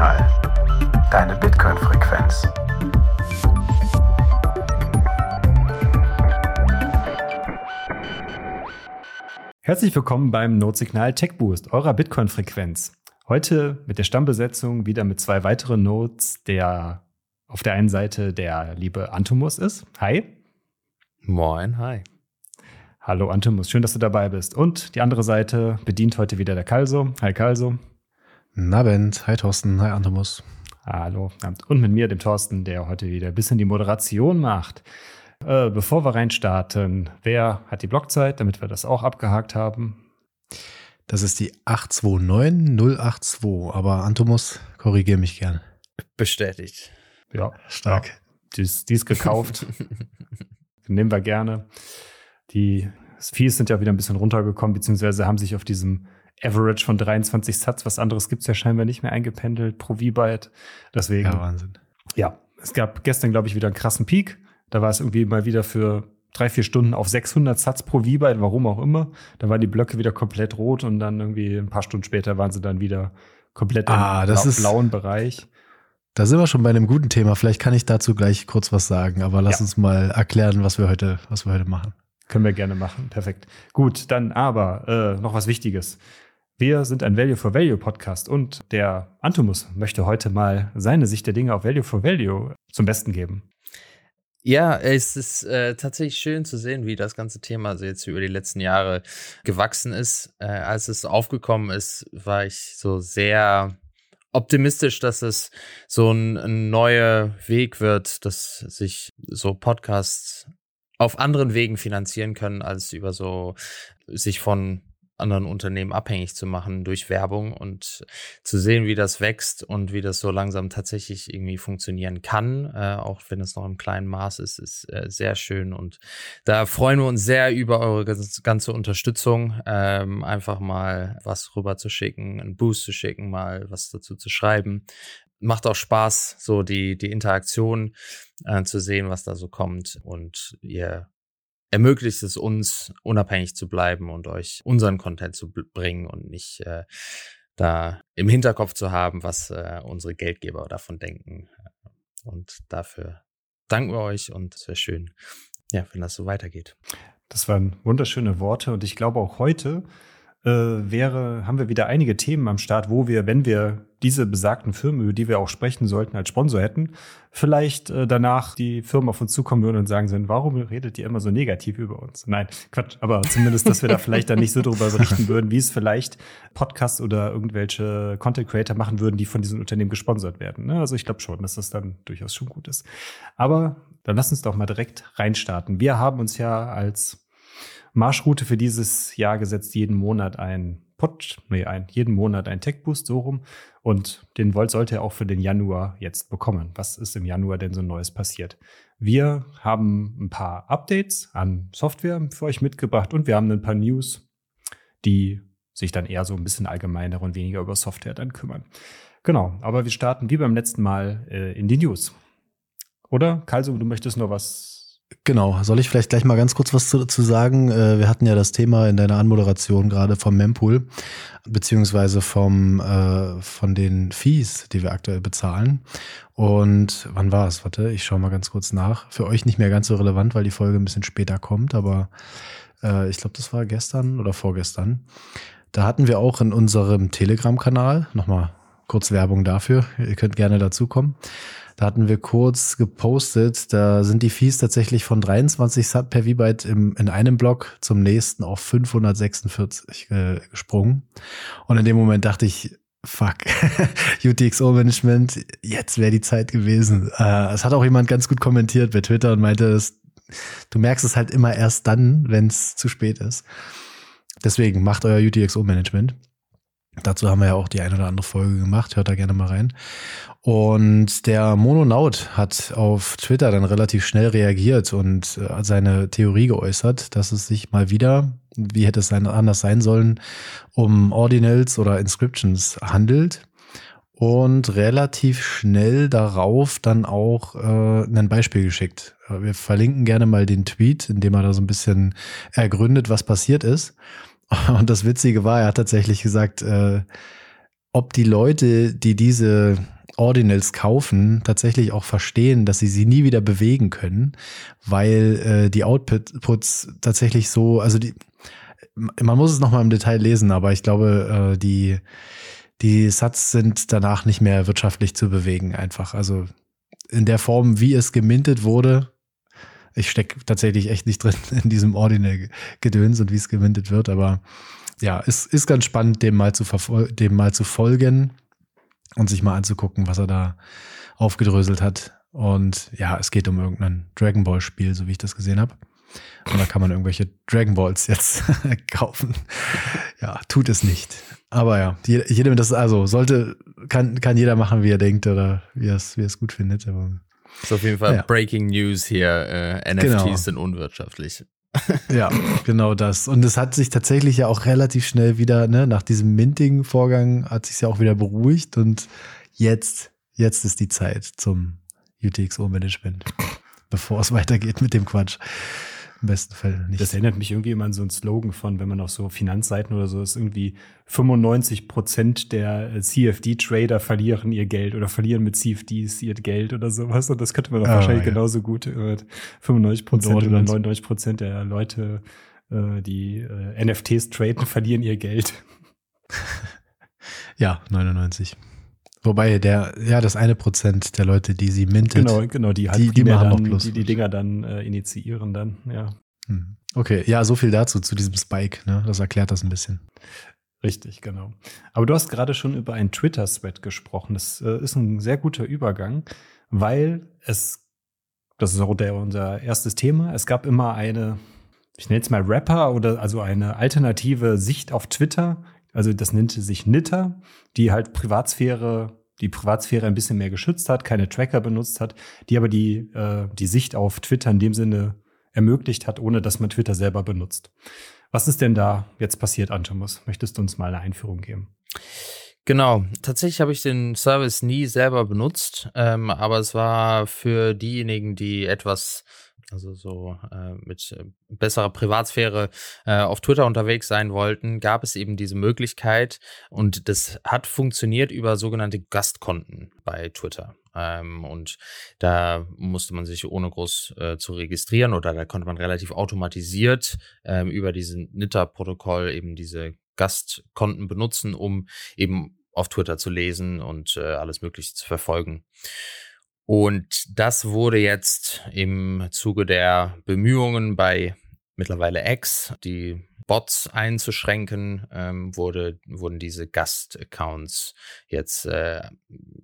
Notsignal. Deine Bitcoin-Frequenz. Herzlich willkommen beim Notsignal Tech Boost, eurer Bitcoin-Frequenz. Heute mit der Stammbesetzung wieder mit zwei weiteren Notes, der auf der einen Seite der liebe Antumus ist. Hi. Moin, hi. Hallo Antumus, schön, dass du dabei bist. Und die andere Seite bedient heute wieder der Kalso. Hi Kalso. Abend. Hi Thorsten. Hi Antumus. Hallo. Und mit mir, dem Thorsten, der heute wieder ein bisschen die Moderation macht. Äh, bevor wir reinstarten, wer hat die Blockzeit, damit wir das auch abgehakt haben? Das ist die 829082, aber Antumus, korrigiere mich gern. Bestätigt. Ja, stark. Ja, die, ist, die ist gekauft. Nehmen wir gerne. Die Fees sind ja wieder ein bisschen runtergekommen, beziehungsweise haben sich auf diesem Average von 23 Satz, was anderes gibt es ja scheinbar nicht mehr eingependelt pro V-Byte. Deswegen. Ja, Wahnsinn. Ja, es gab gestern, glaube ich, wieder einen krassen Peak. Da war es irgendwie mal wieder für drei, vier Stunden auf 600 Satz pro V-Byte, warum auch immer. Da waren die Blöcke wieder komplett rot und dann irgendwie ein paar Stunden später waren sie dann wieder komplett ah, im das bla ist, blauen Bereich. Da sind wir schon bei einem guten Thema. Vielleicht kann ich dazu gleich kurz was sagen, aber lass ja. uns mal erklären, was wir heute, was wir heute machen. Können wir gerne machen. Perfekt. Gut, dann aber äh, noch was Wichtiges. Wir sind ein Value for Value Podcast und der Antumus möchte heute mal seine Sicht der Dinge auf Value for Value zum Besten geben. Ja, es ist äh, tatsächlich schön zu sehen, wie das ganze Thema also jetzt über die letzten Jahre gewachsen ist. Äh, als es aufgekommen ist, war ich so sehr optimistisch, dass es so ein, ein neuer Weg wird, dass sich so Podcasts auf anderen Wegen finanzieren können, als über so sich von anderen Unternehmen abhängig zu machen durch Werbung und zu sehen, wie das wächst und wie das so langsam tatsächlich irgendwie funktionieren kann, äh, auch wenn es noch im kleinen Maß ist, ist äh, sehr schön und da freuen wir uns sehr über eure ganze Unterstützung, ähm, einfach mal was rüber zu schicken, einen Boost zu schicken, mal was dazu zu schreiben. Macht auch Spaß, so die, die Interaktion äh, zu sehen, was da so kommt und ihr ermöglicht es uns, unabhängig zu bleiben und euch unseren Content zu bringen und nicht äh, da im Hinterkopf zu haben, was äh, unsere Geldgeber davon denken. Und dafür danken wir euch und es wäre schön, ja, wenn das so weitergeht. Das waren wunderschöne Worte und ich glaube auch heute äh, wäre, haben wir wieder einige Themen am Start, wo wir, wenn wir diese besagten Firmen, über die wir auch sprechen sollten, als Sponsor hätten, vielleicht äh, danach die Firmen auf uns zukommen würden und sagen würden, warum redet ihr immer so negativ über uns? Nein, Quatsch, aber zumindest, dass wir da vielleicht dann nicht so darüber berichten würden, wie es vielleicht Podcasts oder irgendwelche Content Creator machen würden, die von diesen Unternehmen gesponsert werden. Ne? Also ich glaube schon, dass das dann durchaus schon gut ist. Aber dann lass uns doch mal direkt reinstarten. Wir haben uns ja als Marschroute für dieses Jahr gesetzt, jeden Monat ein Pod, nee, ein, jeden Monat ein Tech-Boost, so rum. Und den Volt sollte er auch für den Januar jetzt bekommen. Was ist im Januar denn so Neues passiert? Wir haben ein paar Updates an Software für euch mitgebracht und wir haben ein paar News, die sich dann eher so ein bisschen allgemeiner und weniger über Software dann kümmern. Genau, aber wir starten wie beim letzten Mal äh, in die News. Oder, Kalso, du möchtest noch was Genau, soll ich vielleicht gleich mal ganz kurz was dazu sagen? Äh, wir hatten ja das Thema in deiner Anmoderation gerade vom Mempool, beziehungsweise vom, äh, von den Fees, die wir aktuell bezahlen. Und wann war es? Warte, ich schaue mal ganz kurz nach. Für euch nicht mehr ganz so relevant, weil die Folge ein bisschen später kommt, aber äh, ich glaube, das war gestern oder vorgestern. Da hatten wir auch in unserem Telegram-Kanal, nochmal kurz Werbung dafür, ihr könnt gerne dazukommen. Da hatten wir kurz gepostet, da sind die Fees tatsächlich von 23 Sat per V-Byte in einem Block zum nächsten auf 546 äh, gesprungen. Und in dem Moment dachte ich, fuck, UTXO-Management, jetzt wäre die Zeit gewesen. Äh, es hat auch jemand ganz gut kommentiert bei Twitter und meinte, das, du merkst es halt immer erst dann, wenn es zu spät ist. Deswegen macht euer UTXO-Management. Dazu haben wir ja auch die eine oder andere Folge gemacht. Hört da gerne mal rein. Und der Mononaut hat auf Twitter dann relativ schnell reagiert und äh, seine Theorie geäußert, dass es sich mal wieder, wie hätte es anders sein sollen, um Ordinals oder Inscriptions handelt. Und relativ schnell darauf dann auch äh, ein Beispiel geschickt. Wir verlinken gerne mal den Tweet, in dem er da so ein bisschen ergründet, was passiert ist. Und das Witzige war, er hat tatsächlich gesagt, äh, ob die Leute, die diese Ordinals kaufen, tatsächlich auch verstehen, dass sie sie nie wieder bewegen können, weil äh, die Outputs tatsächlich so, also die, man muss es nochmal im Detail lesen, aber ich glaube, äh, die, die Sats sind danach nicht mehr wirtschaftlich zu bewegen, einfach. Also in der Form, wie es gemintet wurde, ich stecke tatsächlich echt nicht drin in diesem Ordinal-Gedöns und wie es gemintet wird, aber ja, es ist ganz spannend, dem mal zu, dem mal zu folgen und sich mal anzugucken, was er da aufgedröselt hat. Und ja, es geht um irgendein Dragon Ball Spiel, so wie ich das gesehen habe. Und da kann man irgendwelche Dragon Balls jetzt kaufen. Ja, tut es nicht. Aber ja, jedem das, also sollte, kann, kann jeder machen, wie er denkt oder wie er es, wie er es gut findet. Aber ist auf jeden Fall ja. Breaking News hier. Äh, NFTs genau. sind unwirtschaftlich. ja, genau das. Und es hat sich tatsächlich ja auch relativ schnell wieder, ne, nach diesem Minting-Vorgang hat sich ja auch wieder beruhigt und jetzt, jetzt ist die Zeit zum UTXO-Management, bevor es weitergeht mit dem Quatsch. Im besten Fall nicht. Das erinnert mich irgendwie immer an so einen Slogan von, wenn man auf so Finanzseiten oder so ist, irgendwie 95 Prozent der äh, CFD-Trader verlieren ihr Geld oder verlieren mit CFDs ihr Geld oder sowas. Und das könnte man doch ah, wahrscheinlich ja. genauso gut. Äh, 95 Prozent oder 99 Prozent der Leute, äh, die äh, NFTs traden, verlieren ihr Geld. ja, 99. Wobei der, ja, das eine Prozent der Leute, die sie mintet. Genau, genau, die halt die, die machen dann, die, die Dinger dann äh, initiieren dann, ja. Hm. Okay, ja, so viel dazu, zu diesem Spike, ne? Das erklärt das ein bisschen. Richtig, genau. Aber du hast gerade schon über einen Twitter-Thread gesprochen. Das äh, ist ein sehr guter Übergang, weil es, das ist auch der, unser erstes Thema, es gab immer eine, ich nenne es mal Rapper oder also eine alternative Sicht auf Twitter also das nannte sich Nitter, die halt Privatsphäre, die Privatsphäre ein bisschen mehr geschützt hat, keine Tracker benutzt hat, die aber die, äh, die Sicht auf Twitter in dem Sinne ermöglicht hat, ohne dass man Twitter selber benutzt. Was ist denn da jetzt passiert, Antomus? Möchtest du uns mal eine Einführung geben? Genau, tatsächlich habe ich den Service nie selber benutzt, ähm, aber es war für diejenigen, die etwas also so äh, mit äh, besserer Privatsphäre äh, auf Twitter unterwegs sein wollten, gab es eben diese Möglichkeit und das hat funktioniert über sogenannte Gastkonten bei Twitter. Ähm, und da musste man sich ohne groß äh, zu registrieren oder da konnte man relativ automatisiert ähm, über diesen Nitter-Protokoll eben diese Gastkonten benutzen, um eben auf Twitter zu lesen und äh, alles Mögliche zu verfolgen. Und das wurde jetzt im Zuge der Bemühungen bei mittlerweile X, die Bots einzuschränken, ähm, wurde, wurden diese Gast-Accounts jetzt äh,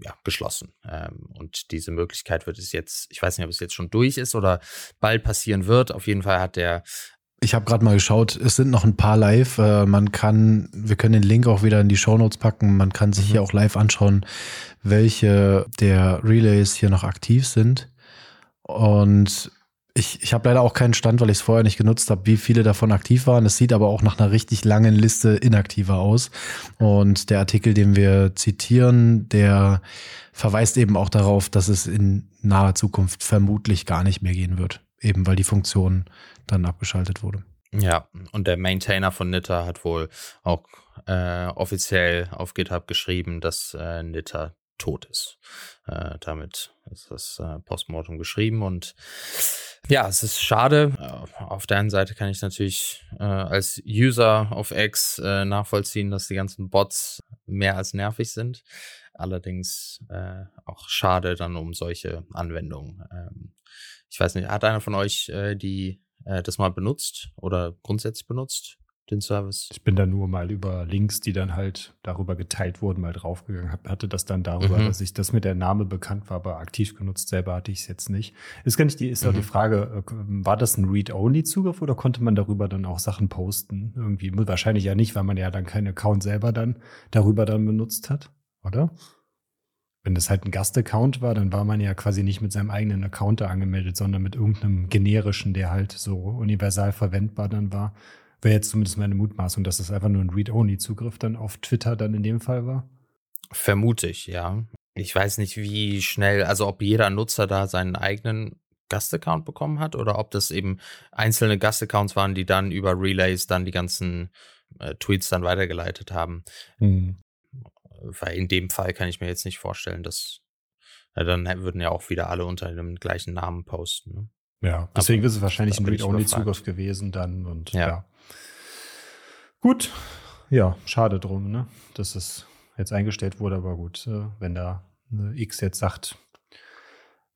ja, geschlossen. Ähm, und diese Möglichkeit wird es jetzt, ich weiß nicht, ob es jetzt schon durch ist oder bald passieren wird. Auf jeden Fall hat der ich habe gerade mal geschaut, es sind noch ein paar live. Äh, man kann, wir können den Link auch wieder in die Show Notes packen. Man kann sich mhm. hier auch live anschauen, welche der Relays hier noch aktiv sind. Und ich, ich habe leider auch keinen Stand, weil ich es vorher nicht genutzt habe, wie viele davon aktiv waren. Es sieht aber auch nach einer richtig langen Liste inaktiver aus. Und der Artikel, den wir zitieren, der verweist eben auch darauf, dass es in naher Zukunft vermutlich gar nicht mehr gehen wird. Eben weil die Funktion dann abgeschaltet wurde. Ja, und der Maintainer von Nitter hat wohl auch äh, offiziell auf GitHub geschrieben, dass äh, Nitter tot ist. Äh, damit ist das äh, Postmortem geschrieben und ja, es ist schade. Äh, auf der einen Seite kann ich natürlich äh, als User auf X äh, nachvollziehen, dass die ganzen Bots mehr als nervig sind. Allerdings äh, auch schade dann um solche Anwendungen. Ähm, ich weiß nicht, hat einer von euch äh, die äh, das mal benutzt oder grundsätzlich benutzt, den Service? Ich bin da nur mal über Links, die dann halt darüber geteilt wurden, mal draufgegangen. hatte das dann darüber, mhm. dass ich das mit der Name bekannt war, aber aktiv genutzt selber hatte ich es jetzt nicht. Ist gar nicht die, ist mhm. auch die Frage, äh, war das ein Read-Only-Zugriff oder konnte man darüber dann auch Sachen posten? Irgendwie wahrscheinlich ja nicht, weil man ja dann keinen Account selber dann darüber dann benutzt hat, oder? Wenn das halt ein Gastaccount war, dann war man ja quasi nicht mit seinem eigenen Account da angemeldet, sondern mit irgendeinem generischen, der halt so universal verwendbar dann war. Wäre jetzt zumindest meine Mutmaßung, dass das einfach nur ein Read-Only-Zugriff dann auf Twitter dann in dem Fall war. Vermute ich, ja. Ich weiß nicht, wie schnell, also ob jeder Nutzer da seinen eigenen Gastaccount bekommen hat oder ob das eben einzelne Gastaccounts waren, die dann über Relays dann die ganzen äh, Tweets dann weitergeleitet haben. Mhm weil in dem Fall kann ich mir jetzt nicht vorstellen, dass ja, dann würden ja auch wieder alle unter dem gleichen Namen posten. Ne? Ja, deswegen Aber ist es wahrscheinlich ein Read-Only-Zugriff gewesen dann und ja. ja. Gut, ja, schade drum, ne? Dass es jetzt eingestellt wurde, aber gut, äh, wenn da X jetzt sagt,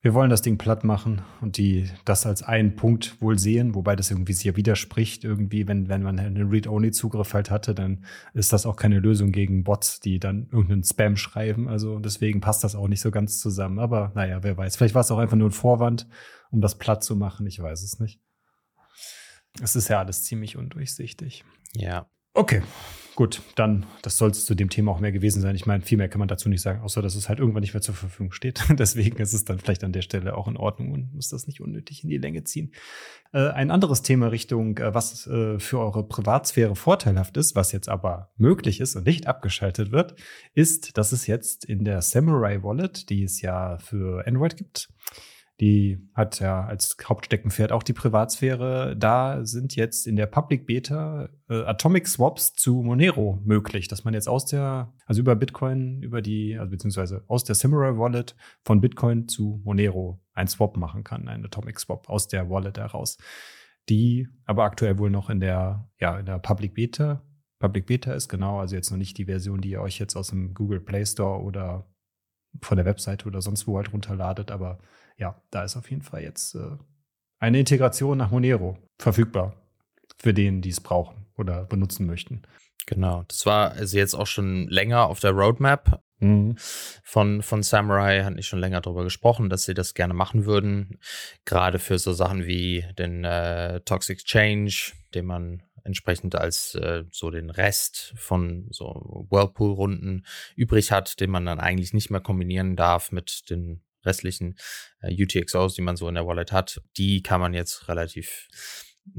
wir wollen das Ding platt machen und die das als einen Punkt wohl sehen, wobei das irgendwie sich ja widerspricht. Irgendwie, wenn, wenn man einen Read-Only-Zugriff halt hatte, dann ist das auch keine Lösung gegen Bots, die dann irgendeinen Spam schreiben. Also deswegen passt das auch nicht so ganz zusammen. Aber naja, wer weiß. Vielleicht war es auch einfach nur ein Vorwand, um das platt zu machen. Ich weiß es nicht. Es ist ja alles ziemlich undurchsichtig. Ja. Okay, gut, dann, das soll es zu dem Thema auch mehr gewesen sein. Ich meine, viel mehr kann man dazu nicht sagen, außer dass es halt irgendwann nicht mehr zur Verfügung steht. Deswegen ist es dann vielleicht an der Stelle auch in Ordnung und muss das nicht unnötig in die Länge ziehen. Äh, ein anderes Thema Richtung, äh, was äh, für eure Privatsphäre vorteilhaft ist, was jetzt aber möglich ist und nicht abgeschaltet wird, ist, dass es jetzt in der Samurai Wallet, die es ja für Android gibt, die hat ja als Hauptsteckenpferd auch die Privatsphäre. Da sind jetzt in der Public Beta äh, Atomic Swaps zu Monero möglich, dass man jetzt aus der, also über Bitcoin, über die, also beziehungsweise aus der Samurai Wallet von Bitcoin zu Monero ein Swap machen kann, ein Atomic Swap aus der Wallet heraus. Die aber aktuell wohl noch in der, ja, in der Public Beta. Public Beta ist genau, also jetzt noch nicht die Version, die ihr euch jetzt aus dem Google Play Store oder von der Webseite oder sonst wo halt runterladet, aber ja, da ist auf jeden Fall jetzt äh, eine Integration nach Monero verfügbar für den, die es brauchen oder benutzen möchten. Genau, das war also jetzt auch schon länger auf der Roadmap mhm. von, von Samurai, hatten ich schon länger darüber gesprochen, dass sie das gerne machen würden. Gerade für so Sachen wie den äh, Toxic Change, den man entsprechend als äh, so den Rest von so Whirlpool-Runden übrig hat, den man dann eigentlich nicht mehr kombinieren darf mit den restlichen äh, UTXOs, die man so in der Wallet hat, die kann man jetzt relativ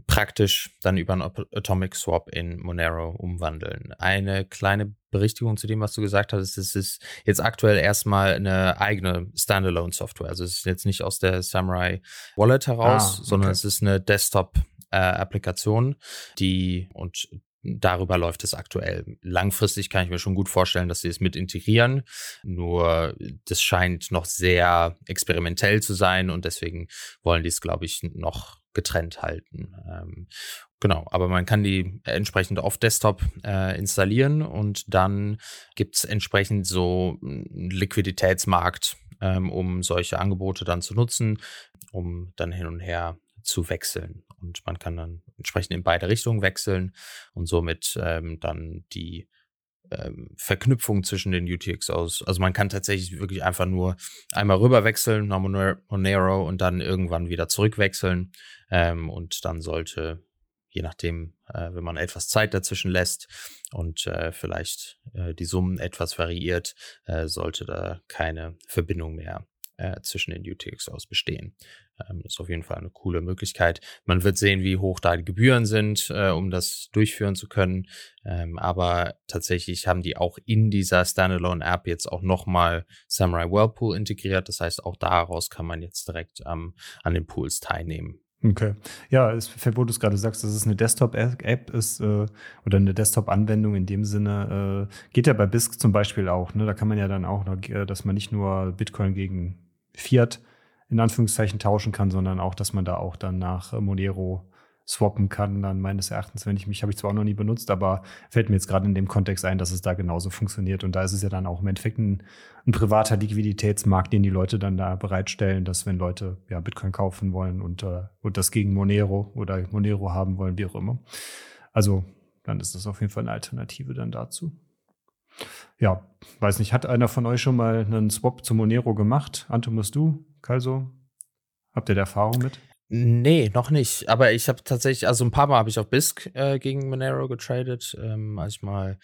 praktisch dann über einen Atomic Swap in Monero umwandeln. Eine kleine Berichtigung zu dem, was du gesagt hast, es ist jetzt aktuell erstmal eine eigene Standalone-Software. Also es ist jetzt nicht aus der Samurai Wallet heraus, ah, okay. sondern es ist eine Desktop äh, die und Darüber läuft es aktuell. Langfristig kann ich mir schon gut vorstellen, dass sie es mit integrieren. Nur das scheint noch sehr experimentell zu sein und deswegen wollen die es, glaube ich, noch getrennt halten. Ähm, genau, aber man kann die entsprechend auf Desktop äh, installieren und dann gibt es entsprechend so einen Liquiditätsmarkt, ähm, um solche Angebote dann zu nutzen, um dann hin und her zu wechseln. Und man kann dann entsprechend in beide Richtungen wechseln und somit ähm, dann die ähm, Verknüpfung zwischen den UTXOs. Also man kann tatsächlich wirklich einfach nur einmal rüber wechseln nach Monero und dann irgendwann wieder zurückwechseln. Ähm, und dann sollte, je nachdem, äh, wenn man etwas Zeit dazwischen lässt und äh, vielleicht äh, die Summen etwas variiert, äh, sollte da keine Verbindung mehr äh, zwischen den UTXOs bestehen. Ähm, ist auf jeden Fall eine coole Möglichkeit. Man wird sehen, wie hoch da die Gebühren sind, äh, um das durchführen zu können. Ähm, aber tatsächlich haben die auch in dieser Standalone-App jetzt auch nochmal Samurai Whirlpool integriert. Das heißt, auch daraus kann man jetzt direkt ähm, an den Pools teilnehmen. Okay. Ja, es, wo du es gerade sagst, dass es eine Desktop-App ist äh, oder eine Desktop-Anwendung in dem Sinne, äh, geht ja bei BISC zum Beispiel auch. Ne? Da kann man ja dann auch noch, äh, dass man nicht nur Bitcoin gegen Fiat in Anführungszeichen tauschen kann, sondern auch, dass man da auch dann nach Monero swappen kann, dann meines Erachtens, wenn ich mich, habe ich zwar auch noch nie benutzt, aber fällt mir jetzt gerade in dem Kontext ein, dass es da genauso funktioniert. Und da ist es ja dann auch im Endeffekt ein, ein privater Liquiditätsmarkt, den die Leute dann da bereitstellen, dass wenn Leute ja Bitcoin kaufen wollen und, äh, und das gegen Monero oder Monero haben wollen, wie auch immer. Also dann ist das auf jeden Fall eine Alternative dann dazu. Ja, weiß nicht, hat einer von euch schon mal einen Swap zu Monero gemacht? Antomus, du, Kalso? Habt ihr da Erfahrung mit? Nee, noch nicht. Aber ich habe tatsächlich, also ein paar Mal habe ich auf BISC äh, gegen Monero getradet, ähm, als ich mal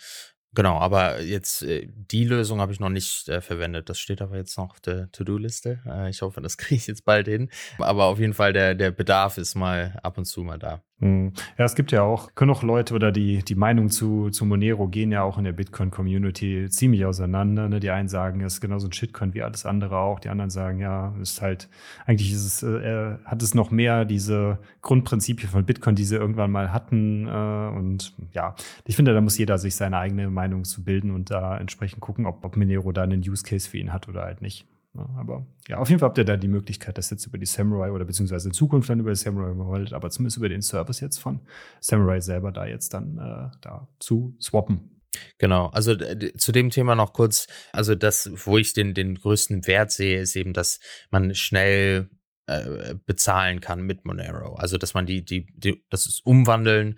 Genau, aber jetzt äh, die Lösung habe ich noch nicht äh, verwendet. Das steht aber jetzt noch auf der To-Do-Liste. Äh, ich hoffe, das kriege ich jetzt bald hin. Aber auf jeden Fall, der, der Bedarf ist mal ab und zu mal da. Hm. Ja, es gibt ja auch, können auch Leute oder die, die Meinung zu, zu Monero gehen ja auch in der Bitcoin-Community ziemlich auseinander. Ne? Die einen sagen, es ist genauso ein Shitcoin wie alles andere auch. Die anderen sagen, ja, ist halt, eigentlich ist es, äh, hat es noch mehr diese Grundprinzipien von Bitcoin, die sie irgendwann mal hatten. Äh, und ja, ich finde, da muss jeder sich seine eigene Meinung zu bilden und da entsprechend gucken, ob, ob Monero da einen Use Case für ihn hat oder halt nicht. Aber ja, auf jeden Fall habt ihr da die Möglichkeit, das jetzt über die Samurai oder beziehungsweise in Zukunft dann über die Samurai überholt, aber zumindest über den Service jetzt von Samurai selber da jetzt dann äh, da zu swappen. Genau, also zu dem Thema noch kurz, also das, wo ich den, den größten Wert sehe, ist eben, dass man schnell äh, bezahlen kann mit Monero. Also dass man die, die, die das Umwandeln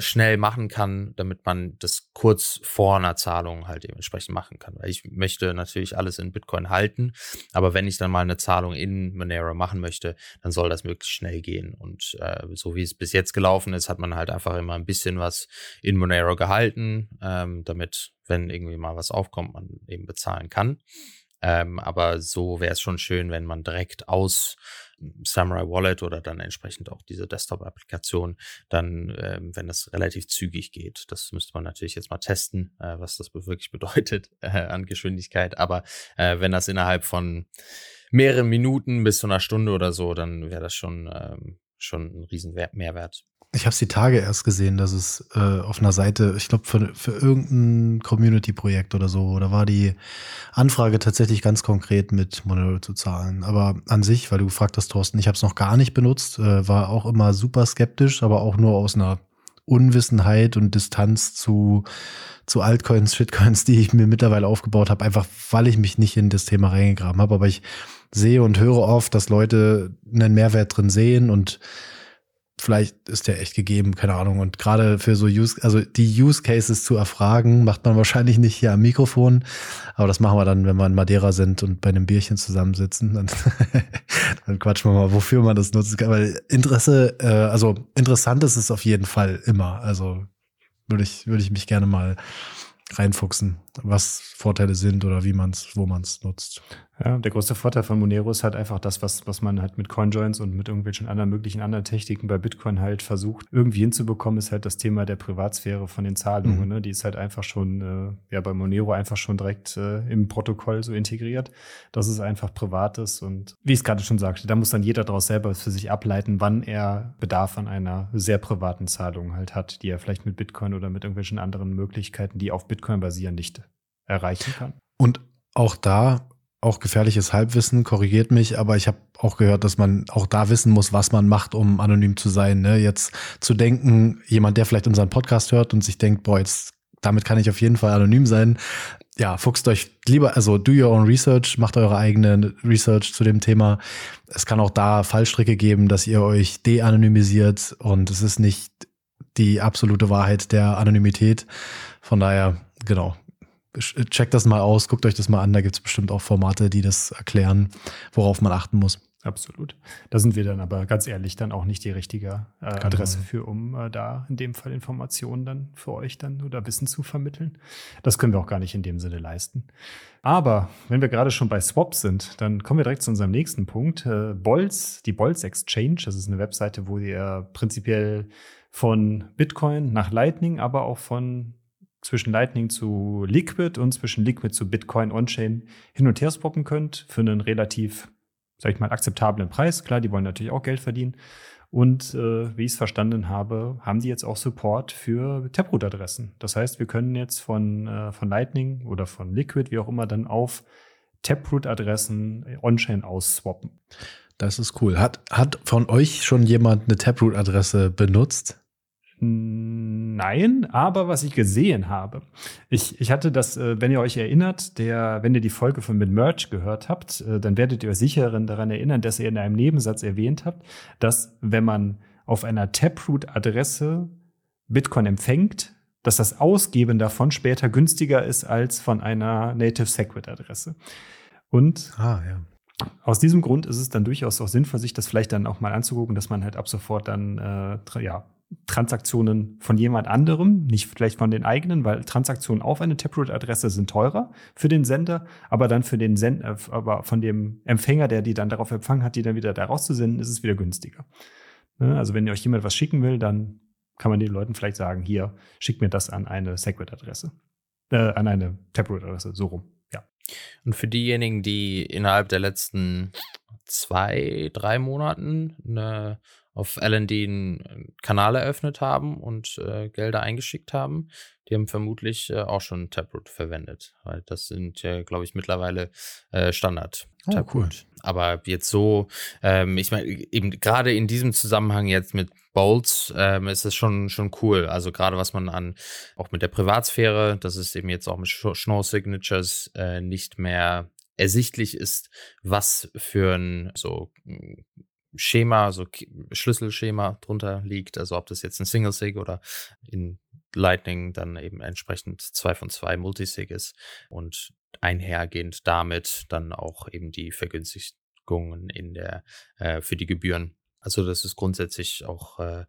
schnell machen kann, damit man das kurz vor einer Zahlung halt dementsprechend machen kann. Weil ich möchte natürlich alles in Bitcoin halten, aber wenn ich dann mal eine Zahlung in Monero machen möchte, dann soll das möglichst schnell gehen. Und äh, so wie es bis jetzt gelaufen ist, hat man halt einfach immer ein bisschen was in Monero gehalten, ähm, damit, wenn irgendwie mal was aufkommt, man eben bezahlen kann. Ähm, aber so wäre es schon schön, wenn man direkt aus Samurai Wallet oder dann entsprechend auch diese Desktop-Applikation, dann, ähm, wenn das relativ zügig geht. Das müsste man natürlich jetzt mal testen, äh, was das wirklich bedeutet äh, an Geschwindigkeit. Aber äh, wenn das innerhalb von mehreren Minuten bis zu einer Stunde oder so, dann wäre das schon, ähm, schon ein riesen Mehrwert. Ich habe es die Tage erst gesehen, dass es äh, auf einer Seite, ich glaube, für, für irgendein Community-Projekt oder so, da war die Anfrage tatsächlich ganz konkret mit Monero zu zahlen. Aber an sich, weil du gefragt hast, Thorsten, ich habe es noch gar nicht benutzt, äh, war auch immer super skeptisch, aber auch nur aus einer Unwissenheit und Distanz zu, zu Altcoins, Shitcoins, die ich mir mittlerweile aufgebaut habe, einfach weil ich mich nicht in das Thema reingegraben habe. Aber ich sehe und höre oft, dass Leute einen Mehrwert drin sehen und vielleicht ist der echt gegeben, keine Ahnung. Und gerade für so Use, also die Use Cases zu erfragen, macht man wahrscheinlich nicht hier am Mikrofon. Aber das machen wir dann, wenn wir in Madeira sind und bei einem Bierchen zusammensitzen. Dann, dann quatschen wir mal, wofür man das nutzen kann. Weil Interesse, äh, also interessant ist es auf jeden Fall immer. Also würde ich, würde ich mich gerne mal reinfuchsen, was Vorteile sind oder wie man es, wo man es nutzt. Ja, der größte Vorteil von Monero ist halt einfach das, was, was man halt mit CoinJoins und mit irgendwelchen anderen möglichen anderen Techniken bei Bitcoin halt versucht, irgendwie hinzubekommen, ist halt das Thema der Privatsphäre von den Zahlungen. Mhm. Ne? Die ist halt einfach schon, äh, ja, bei Monero einfach schon direkt äh, im Protokoll so integriert, dass es einfach privat ist. Und wie ich es gerade schon sagte, da muss dann jeder daraus selber für sich ableiten, wann er Bedarf an einer sehr privaten Zahlung halt hat, die er vielleicht mit Bitcoin oder mit irgendwelchen anderen Möglichkeiten, die auf Bitcoin basieren, nicht erreichen kann. Und auch da auch gefährliches Halbwissen, korrigiert mich, aber ich habe auch gehört, dass man auch da wissen muss, was man macht, um anonym zu sein. Ne? Jetzt zu denken, jemand, der vielleicht unseren Podcast hört und sich denkt, boah, jetzt damit kann ich auf jeden Fall anonym sein. Ja, fuchst euch lieber, also do your own research, macht eure eigene Research zu dem Thema. Es kann auch da Fallstricke geben, dass ihr euch de-anonymisiert und es ist nicht die absolute Wahrheit der Anonymität. Von daher, genau, checkt das mal aus, guckt euch das mal an. Da gibt es bestimmt auch Formate, die das erklären, worauf man achten muss. Absolut. Da sind wir dann aber ganz ehrlich dann auch nicht die richtige äh, Adresse für, um äh, da in dem Fall Informationen dann für euch dann oder Wissen zu vermitteln. Das können wir auch gar nicht in dem Sinne leisten. Aber wenn wir gerade schon bei Swaps sind, dann kommen wir direkt zu unserem nächsten Punkt. Äh, Bolz, die Bolz Exchange, das ist eine Webseite, wo ihr prinzipiell von Bitcoin nach Lightning, aber auch von zwischen Lightning zu Liquid und zwischen Liquid zu Bitcoin On-Chain hin und her swappen könnt für einen relativ, sag ich mal, akzeptablen Preis. Klar, die wollen natürlich auch Geld verdienen. Und äh, wie ich es verstanden habe, haben die jetzt auch Support für Taproot-Adressen. Das heißt, wir können jetzt von, äh, von Lightning oder von Liquid, wie auch immer, dann auf Taproot-Adressen on-chain ausswappen. Das ist cool. Hat, hat von euch schon jemand eine Taproot-Adresse benutzt? Nein, aber was ich gesehen habe, ich, ich hatte das, äh, wenn ihr euch erinnert, der, wenn ihr die Folge von mit Merch gehört habt, äh, dann werdet ihr euch sicher daran erinnern, dass ihr in einem Nebensatz erwähnt habt, dass wenn man auf einer Taproot-Adresse Bitcoin empfängt, dass das Ausgeben davon später günstiger ist als von einer Native Segwit-Adresse. Und ah, ja. aus diesem Grund ist es dann durchaus auch sinnvoll, sich das vielleicht dann auch mal anzugucken, dass man halt ab sofort dann äh, ja, Transaktionen von jemand anderem, nicht vielleicht von den eigenen, weil Transaktionen auf eine Taproot-Adresse sind teurer für den Sender, aber dann für den Sender, äh, aber von dem Empfänger, der die dann darauf empfangen hat, die dann wieder da rauszusenden, ist es wieder günstiger. Ne? Also wenn ihr euch jemand was schicken will, dann kann man den Leuten vielleicht sagen, hier, schickt mir das an eine Segwit-Adresse. Äh, an eine Taproot-Adresse, so rum. Ja. Und für diejenigen, die innerhalb der letzten zwei, drei Monaten eine, auf LND einen Kanal eröffnet haben und äh, Gelder eingeschickt haben, die haben vermutlich äh, auch schon Taproot verwendet, weil das sind ja, glaube ich, mittlerweile äh, Standard. Oh, cool. Aber jetzt so, ähm, ich meine, eben gerade in diesem Zusammenhang jetzt mit Bolts ähm, ist es schon, schon cool. Also gerade was man an, auch mit der Privatsphäre, dass es eben jetzt auch mit Snow Signatures äh, nicht mehr ersichtlich ist, was für ein so Schema, so Schlüsselschema drunter liegt. Also ob das jetzt ein Single Sig oder in Lightning dann eben entsprechend zwei von zwei Multisig ist und einhergehend damit dann auch eben die Vergünstigungen in der äh, für die Gebühren. Also das ist grundsätzlich auch äh,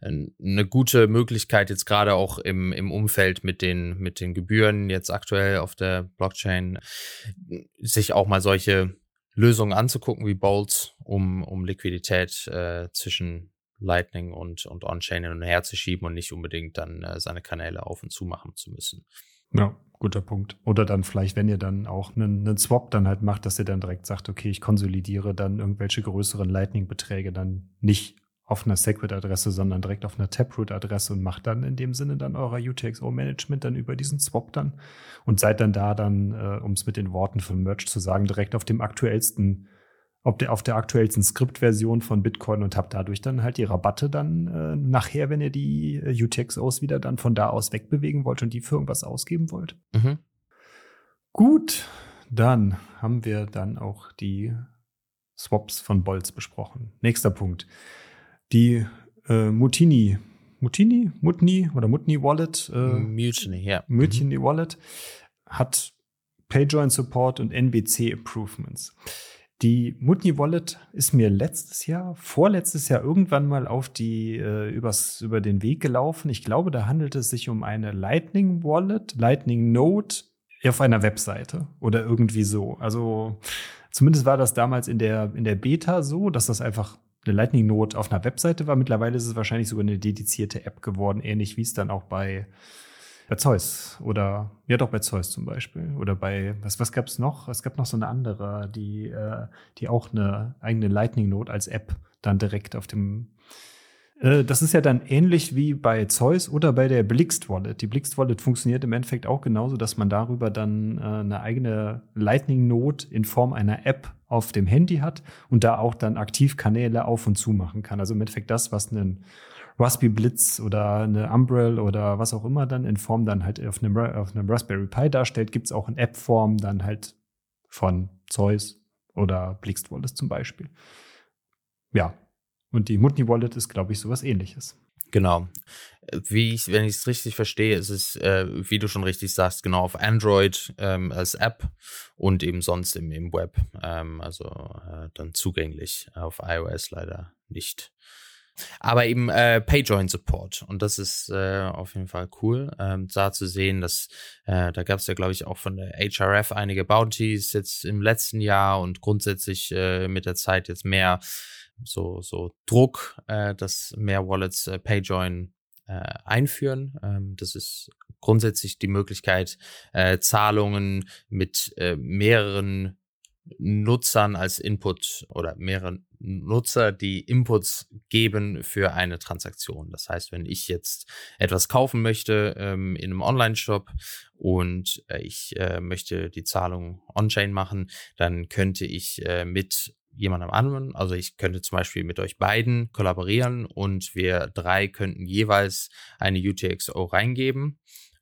ein- eine gute Möglichkeit jetzt gerade auch im, im Umfeld mit den mit den Gebühren jetzt aktuell auf der Blockchain sich auch mal solche Lösungen anzugucken wie Bolts, um um Liquidität äh, zwischen Lightning und und On-Chain hin und her zu schieben und nicht unbedingt dann äh, seine Kanäle auf und zu machen zu müssen. Ja, guter Punkt. Oder dann vielleicht, wenn ihr dann auch einen, einen Swap dann halt macht, dass ihr dann direkt sagt, okay, ich konsolidiere dann irgendwelche größeren Lightning-Beträge dann nicht auf einer Segwit-Adresse, sondern direkt auf einer Taproot-Adresse und macht dann in dem Sinne dann euer UTXO-Management dann über diesen Swap dann und seid dann da dann, äh, um es mit den Worten von Merch zu sagen, direkt auf dem aktuellsten, auf der, auf der aktuellsten Skriptversion von Bitcoin und habt dadurch dann halt die Rabatte dann äh, nachher, wenn ihr die äh, UTXOs wieder dann von da aus wegbewegen wollt und die für irgendwas ausgeben wollt. Mhm. Gut, dann haben wir dann auch die Swaps von Bolz besprochen. Nächster Punkt. Die äh, Mutini, Mutini, Mutni oder Mutni Wallet, äh, Mutiny, ja. Mutiny Wallet hat PayJoin Support und NBC Improvements. Die Mutni Wallet ist mir letztes Jahr, vorletztes Jahr irgendwann mal auf die äh, übers, über den Weg gelaufen. Ich glaube, da handelt es sich um eine Lightning Wallet, Lightning Node auf einer Webseite oder irgendwie so. Also zumindest war das damals in der in der Beta so, dass das einfach eine Lightning Node auf einer Webseite war. Mittlerweile ist es wahrscheinlich sogar eine dedizierte App geworden, ähnlich wie es dann auch bei bei Zeus oder ja doch bei Zeus zum Beispiel oder bei was was gab's noch? Es gab noch so eine andere, die äh, die auch eine eigene Lightning Node als App dann direkt auf dem das ist ja dann ähnlich wie bei Zeus oder bei der Blixt Wallet. Die Blixt Wallet funktioniert im Endeffekt auch genauso, dass man darüber dann äh, eine eigene Lightning Node in Form einer App auf dem Handy hat und da auch dann aktiv Kanäle auf und zu machen kann. Also im Endeffekt das, was einen Raspberry Blitz oder eine Umbrel oder was auch immer dann in Form dann halt auf einem, auf einem Raspberry Pi darstellt, gibt es auch in App-Form dann halt von Zeus oder Blixt Wallet zum Beispiel. Ja. Und die Mutni Wallet ist, glaube ich, sowas ähnliches. Genau. Wie ich, wenn ich es richtig verstehe, ist es, äh, wie du schon richtig sagst, genau auf Android ähm, als App und eben sonst im, im Web. Ähm, also äh, dann zugänglich auf iOS leider nicht. Aber eben äh, PayJoin Support und das ist äh, auf jeden Fall cool, ähm, da zu sehen, dass äh, da gab es ja, glaube ich, auch von der HRF einige Bounties jetzt im letzten Jahr und grundsätzlich äh, mit der Zeit jetzt mehr so, so Druck, äh, dass mehr Wallets äh, PayJoin äh, einführen. Ähm, das ist grundsätzlich die Möglichkeit, äh, Zahlungen mit äh, mehreren Nutzern als Input oder mehrere Nutzer, die Inputs geben für eine Transaktion. Das heißt, wenn ich jetzt etwas kaufen möchte ähm, in einem Online-Shop und äh, ich äh, möchte die Zahlung on-chain machen, dann könnte ich äh, mit jemandem anderen, also ich könnte zum Beispiel mit euch beiden kollaborieren und wir drei könnten jeweils eine UTXO reingeben.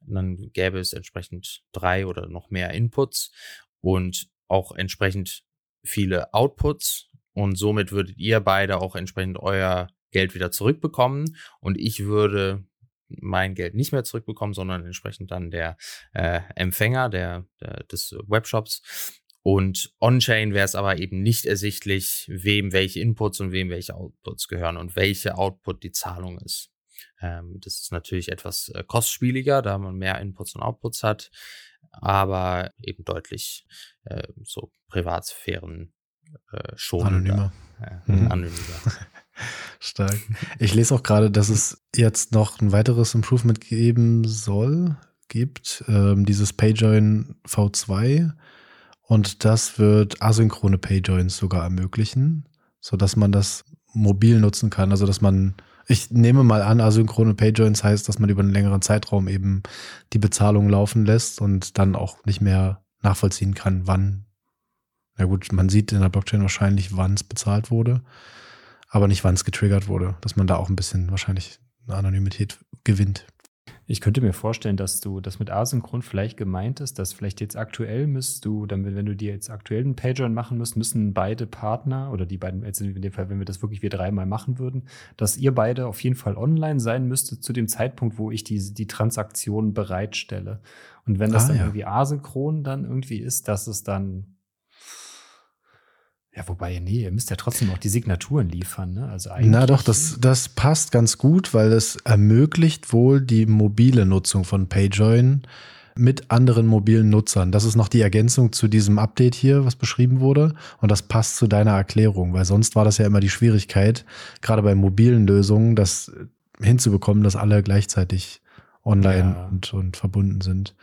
Und dann gäbe es entsprechend drei oder noch mehr Inputs und auch entsprechend viele Outputs und somit würdet ihr beide auch entsprechend euer Geld wieder zurückbekommen und ich würde mein Geld nicht mehr zurückbekommen, sondern entsprechend dann der äh, Empfänger der, der, des Webshops. Und on-chain wäre es aber eben nicht ersichtlich, wem welche Inputs und wem welche Outputs gehören und welche Output die Zahlung ist. Ähm, das ist natürlich etwas äh, kostspieliger, da man mehr Inputs und Outputs hat, aber eben deutlich äh, so Privatsphären äh, schonender. Anonymer. Äh, Mhm. anonymer. Stark. Ich lese auch gerade, dass es jetzt noch ein weiteres Improvement geben soll, gibt, ähm, dieses PayJoin V2. Und das wird asynchrone PayJoins sogar ermöglichen, sodass man das mobil nutzen kann. Also, dass man, ich nehme mal an, asynchrone PayJoins heißt, dass man über einen längeren Zeitraum eben die Bezahlung laufen lässt und dann auch nicht mehr nachvollziehen kann, wann. Na gut, man sieht in der Blockchain wahrscheinlich, wann es bezahlt wurde aber nicht, wann es getriggert wurde, dass man da auch ein bisschen wahrscheinlich eine Anonymität gewinnt. Ich könnte mir vorstellen, dass du das mit asynchron vielleicht gemeint ist, dass vielleicht jetzt aktuell müsst du, damit, wenn du dir jetzt aktuell einen Pager machen müsst, müssen beide Partner oder die beiden, jetzt in dem Fall, wenn wir das wirklich wir dreimal machen würden, dass ihr beide auf jeden Fall online sein müsstet zu dem Zeitpunkt, wo ich die, die Transaktion bereitstelle. Und wenn das ah, dann ja. irgendwie asynchron dann irgendwie ist, dass es dann ja, wobei, nee, ihr müsst ja trotzdem noch die Signaturen liefern, ne? Also eigentlich Na doch, das, das passt ganz gut, weil es ermöglicht wohl die mobile Nutzung von PayJoin mit anderen mobilen Nutzern. Das ist noch die Ergänzung zu diesem Update hier, was beschrieben wurde. Und das passt zu deiner Erklärung, weil sonst war das ja immer die Schwierigkeit, gerade bei mobilen Lösungen, das hinzubekommen, dass alle gleichzeitig online ja. und, und verbunden sind.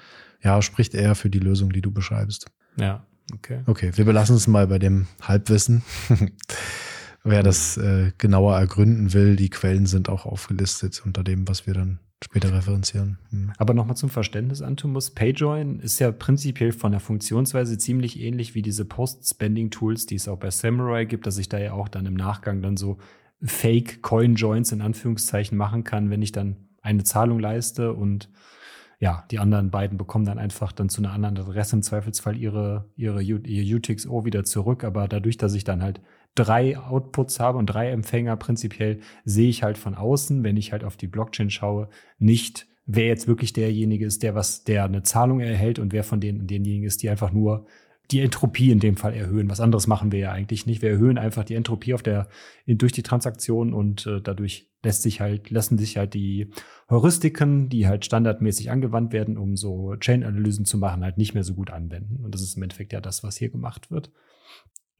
Ja, spricht eher für die Lösung, die du beschreibst. Ja, Okay. Okay, wir belassen es mal bei dem Halbwissen. Wer das äh, genauer ergründen will, die Quellen sind auch aufgelistet unter dem, was wir dann später referenzieren. Hm. Aber nochmal zum Verständnis, Antumus. PayJoin ist ja prinzipiell von der Funktionsweise ziemlich ähnlich wie diese Post-Spending-Tools, die es auch bei Samurai gibt, dass ich da ja auch dann im Nachgang dann so Fake-Coin-Joins in Anführungszeichen machen kann, wenn ich dann eine Zahlung leiste und ja, die anderen beiden bekommen dann einfach dann zu einer anderen Adresse im Zweifelsfall ihre, ihre, ihr UTXO wieder zurück. Aber dadurch, dass ich dann halt drei Outputs habe und drei Empfänger prinzipiell, sehe ich halt von außen, wenn ich halt auf die Blockchain schaue, nicht, wer jetzt wirklich derjenige ist, der was, der eine Zahlung erhält und wer von denen denjenigen ist, die einfach nur die Entropie in dem Fall erhöhen. Was anderes machen wir ja eigentlich nicht. Wir erhöhen einfach die Entropie auf der, durch die Transaktion und äh, dadurch lässt sich halt, lassen sich halt die Heuristiken, die halt standardmäßig angewandt werden, um so Chain-Analysen zu machen, halt nicht mehr so gut anwenden. Und das ist im Endeffekt ja das, was hier gemacht wird.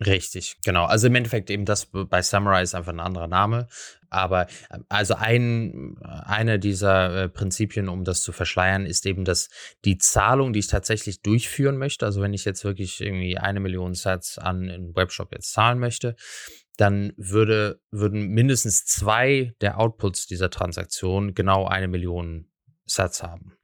Richtig, genau. Also im Endeffekt eben das bei Samurai ist einfach ein anderer Name. Aber also ein, eine dieser äh, Prinzipien, um das zu verschleiern, ist eben, dass die Zahlung, die ich tatsächlich durchführen möchte, also wenn ich jetzt wirklich irgendwie eine Million Sets an einen Webshop jetzt zahlen möchte, dann würde, würden mindestens zwei der Outputs dieser Transaktion genau eine Million Sets haben.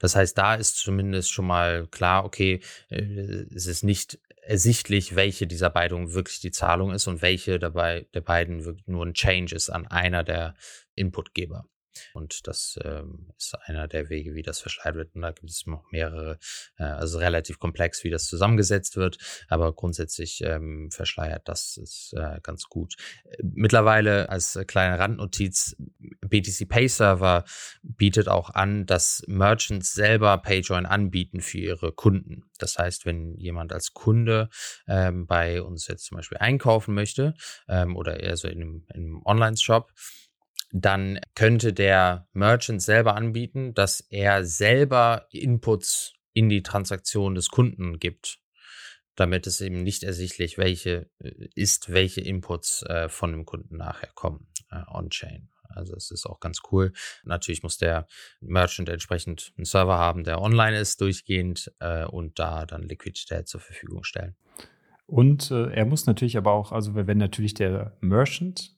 Das heißt, da ist zumindest schon mal klar, okay, äh, es ist nicht ersichtlich, welche dieser beiden wirklich die Zahlung ist und welche dabei der beiden nur ein Change ist an einer der Inputgeber. Und das ähm, ist einer der Wege, wie das verschleiert wird. Und da gibt es noch mehrere, äh, also relativ komplex, wie das zusammengesetzt wird. Aber grundsätzlich ähm, verschleiert das ist äh, ganz gut. Mittlerweile als kleine Randnotiz, BTC Pay Server bietet auch an, dass Merchants selber PayJoin anbieten für ihre Kunden. Das heißt, wenn jemand als Kunde ähm, bei uns jetzt zum Beispiel einkaufen möchte ähm, oder eher so in einem, in einem Online-Shop, dann könnte der Merchant selber anbieten, dass er selber Inputs in die Transaktion des Kunden gibt, damit es eben nicht ersichtlich welche äh, ist, welche Inputs äh, von dem Kunden nachher kommen äh, on-chain. Also es ist auch ganz cool. Natürlich muss der Merchant entsprechend einen Server haben, der online ist durchgehend äh, und da dann Liquidität zur Verfügung stellen. Und äh, er muss natürlich aber auch, also wenn natürlich der Merchant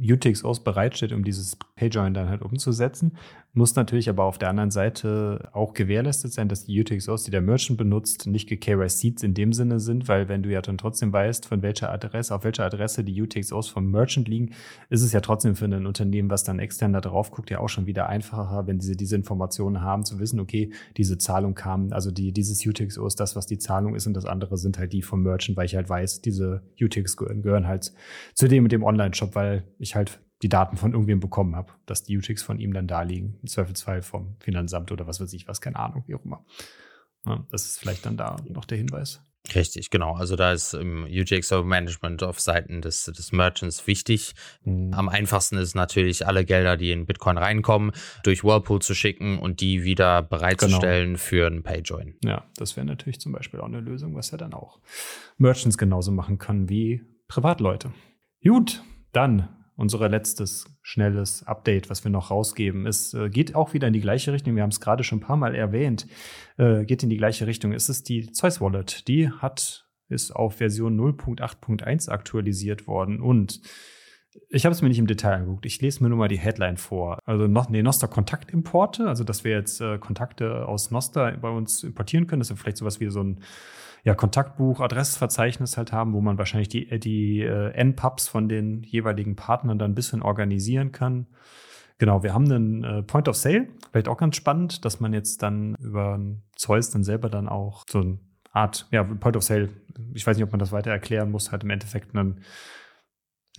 UTXOs bereitsteht, um dieses PayJoin dann halt umzusetzen. Muss natürlich aber auf der anderen Seite auch gewährleistet sein, dass die UTXOs, die der Merchant benutzt, nicht geKYC'd in dem Sinne sind, weil wenn du ja dann trotzdem weißt, von welcher Adresse, auf welcher Adresse die UTXOs vom Merchant liegen, ist es ja trotzdem für ein Unternehmen, was dann extern da drauf guckt, ja auch schon wieder einfacher, wenn sie diese Informationen haben, zu wissen, okay, diese Zahlung kam, also die, dieses UTXO ist das, was die Zahlung ist und das andere sind halt die vom Merchant, weil ich halt weiß, diese UTX gehören halt zu dem und dem Online-Shop, weil ich halt die Daten von irgendwem bekommen habe, dass die UTIX von ihm dann da liegen. Im Zweifelsfall vom Finanzamt oder was weiß ich was, keine Ahnung, wie auch immer. Ja, das ist vielleicht dann da noch der Hinweis. Richtig, genau. Also da ist im UTXO Management auf Seiten des, des Merchants wichtig. Mhm. Am einfachsten ist natürlich, alle Gelder, die in Bitcoin reinkommen, durch Whirlpool zu schicken und die wieder bereitzustellen genau. für einen PayJoin. Ja, das wäre natürlich zum Beispiel auch eine Lösung, was ja dann auch Merchants genauso machen können wie Privatleute. Gut, dann unser letztes schnelles Update, was wir noch rausgeben. Es äh, geht auch wieder in die gleiche Richtung. Wir haben es gerade schon ein paar Mal erwähnt. Äh, geht in die gleiche Richtung. Es ist die Zeus Wallet. Die hat ist auf Version 0.8.1 aktualisiert worden und ich habe es mir nicht im Detail angeguckt. Ich lese mir nur mal die Headline vor. Also noch, nee, Noster Kontaktimporte, also dass wir jetzt äh, Kontakte aus Noster bei uns importieren können, dass wir vielleicht sowas wie so ein ja, Kontaktbuch, Adressverzeichnis halt haben, wo man wahrscheinlich die, die äh, N-Pubs von den jeweiligen Partnern dann ein bisschen organisieren kann. Genau, wir haben einen äh, Point of Sale, vielleicht auch ganz spannend, dass man jetzt dann über Zeus dann selber dann auch so eine Art, ja, Point of Sale, ich weiß nicht, ob man das weiter erklären muss, halt im Endeffekt dann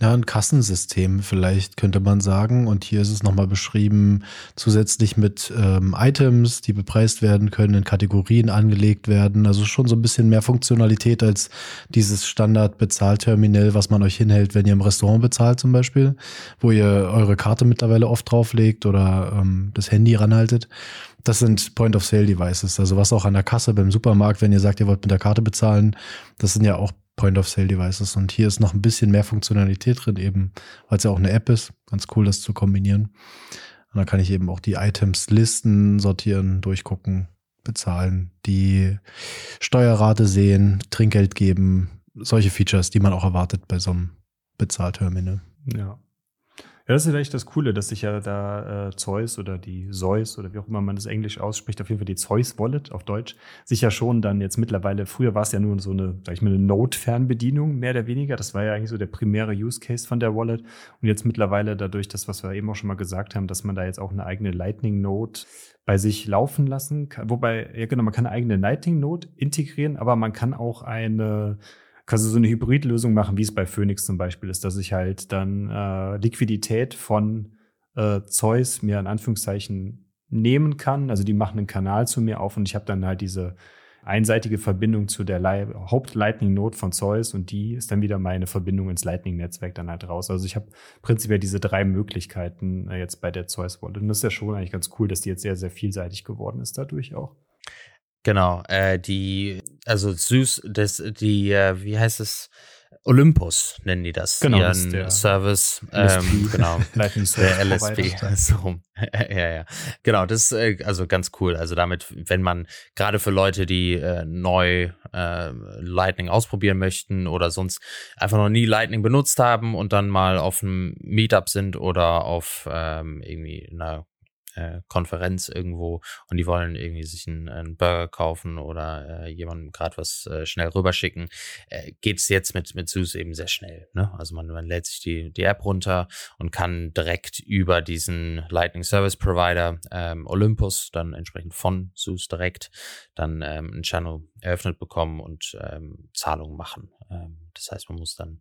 ja, ein Kassensystem vielleicht könnte man sagen. Und hier ist es nochmal beschrieben, zusätzlich mit ähm, Items, die bepreist werden können, in Kategorien angelegt werden. Also schon so ein bisschen mehr Funktionalität als dieses Standard-Bezahlterminal, was man euch hinhält, wenn ihr im Restaurant bezahlt zum Beispiel, wo ihr eure Karte mittlerweile oft drauflegt oder ähm, das Handy ranhaltet. Das sind Point-of-Sale-Devices. Also was auch an der Kasse beim Supermarkt, wenn ihr sagt, ihr wollt mit der Karte bezahlen, das sind ja auch Point-of-Sale-Devices. Und hier ist noch ein bisschen mehr Funktionalität drin, eben, weil es ja auch eine App ist. Ganz cool, das zu kombinieren. Und dann kann ich eben auch die Items listen, sortieren, durchgucken, bezahlen, die Steuerrate sehen, Trinkgeld geben, solche Features, die man auch erwartet bei so einem Bezahlterminal. Ja. Ja, das ist vielleicht das Coole, dass sich ja da äh, Zeus oder die Zeus oder wie auch immer man das Englisch ausspricht, auf jeden Fall die Zeus Wallet auf Deutsch, sich ja schon dann jetzt mittlerweile, früher war es ja nur so eine, sag ich mal, eine Node-Fernbedienung, mehr oder weniger. Das war ja eigentlich so der primäre Use Case von der Wallet. Und jetzt mittlerweile dadurch, das, was wir eben auch schon mal gesagt haben, dass man da jetzt auch eine eigene Lightning-Node bei sich laufen lassen kann. Wobei, ja genau, man kann eine eigene Lightning-Node integrieren, aber man kann auch eine quasi so eine Hybridlösung machen, wie es bei Phoenix zum Beispiel ist, dass ich halt dann äh, Liquidität von äh, Zeus mir in Anführungszeichen nehmen kann. Also die machen einen Kanal zu mir auf und ich habe dann halt diese einseitige Verbindung zu der Haupt-Lightning-Node von Zeus und die ist dann wieder meine Verbindung ins Lightning-Netzwerk dann halt raus. Also ich habe prinzipiell diese drei Möglichkeiten äh, jetzt bei der Zeus Wallet. Und das ist ja schon eigentlich ganz cool, dass die jetzt sehr, sehr vielseitig geworden ist dadurch auch. Genau, äh, die, also süß, das, die, äh, wie heißt es? Olympus nennen die das. Genau, ihren das der Service. Ähm, genau. Lightning der LSP. So. ja, ja. Genau, das ist äh, also ganz cool. Also damit, wenn man gerade für Leute, die äh, neu äh, Lightning ausprobieren möchten oder sonst einfach noch nie Lightning benutzt haben und dann mal auf einem Meetup sind oder auf ähm, irgendwie einer äh, Konferenz irgendwo und die wollen irgendwie sich einen, einen Burger kaufen oder äh, jemandem gerade was äh, schnell rüberschicken, äh, geht es jetzt mit, mit SUS eben sehr schnell. Ne? Also man, man lädt sich die, die App runter und kann direkt über diesen Lightning Service Provider ähm, Olympus dann entsprechend von SUS direkt dann ähm, einen Channel eröffnet bekommen und ähm, Zahlungen machen. Ähm, das heißt, man muss dann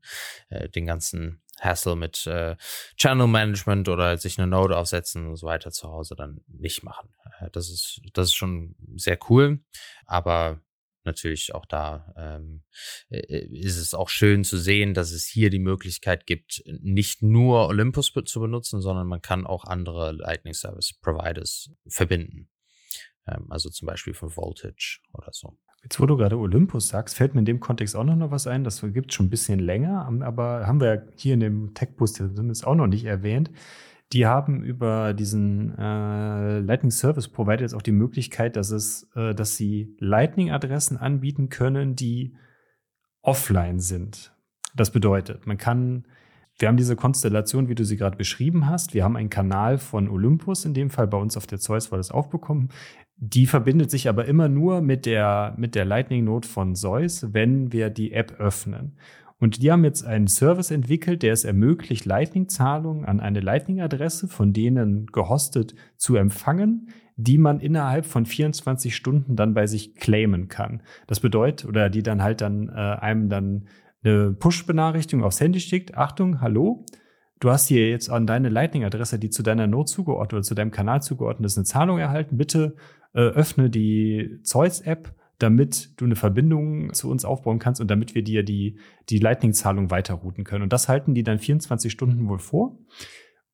äh, den ganzen Hassle mit äh, Channel Management oder sich eine Node aufsetzen und so weiter zu Hause dann nicht machen. Äh, das ist das ist schon sehr cool, aber natürlich auch da ähm, äh, ist es auch schön zu sehen, dass es hier die Möglichkeit gibt, nicht nur Olympus zu benutzen, sondern man kann auch andere Lightning Service Providers verbinden. Ähm, also zum Beispiel von Voltage oder so. Jetzt, wo du gerade Olympus sagst, fällt mir in dem Kontext auch noch was ein. Das gibt es schon ein bisschen länger, aber haben wir hier in dem Tech-Boost zumindest auch noch nicht erwähnt. Die haben über diesen äh, Lightning Service Provider jetzt auch die Möglichkeit, dass es, äh, dass sie Lightning-Adressen anbieten können, die offline sind. Das bedeutet, man kann, wir haben diese Konstellation, wie du sie gerade beschrieben hast. Wir haben einen Kanal von Olympus, in dem Fall bei uns auf der Zeus war das aufbekommen. Die verbindet sich aber immer nur mit der, mit der Lightning-Node von Zeus, wenn wir die App öffnen. Und die haben jetzt einen Service entwickelt, der es ermöglicht, Lightning-Zahlungen an eine Lightning-Adresse von denen gehostet zu empfangen, die man innerhalb von 24 Stunden dann bei sich claimen kann. Das bedeutet, oder die dann halt dann äh, einem dann eine Push-Benachrichtigung aufs Handy schickt. Achtung, hallo, du hast hier jetzt an deine Lightning-Adresse, die zu deiner Node zugeordnet oder zu deinem Kanal zugeordnet ist, eine Zahlung erhalten. Bitte äh, öffne die Zeus-App, damit du eine Verbindung zu uns aufbauen kannst und damit wir dir die, die Lightning-Zahlung weiterrouten können. Und das halten die dann 24 Stunden wohl vor.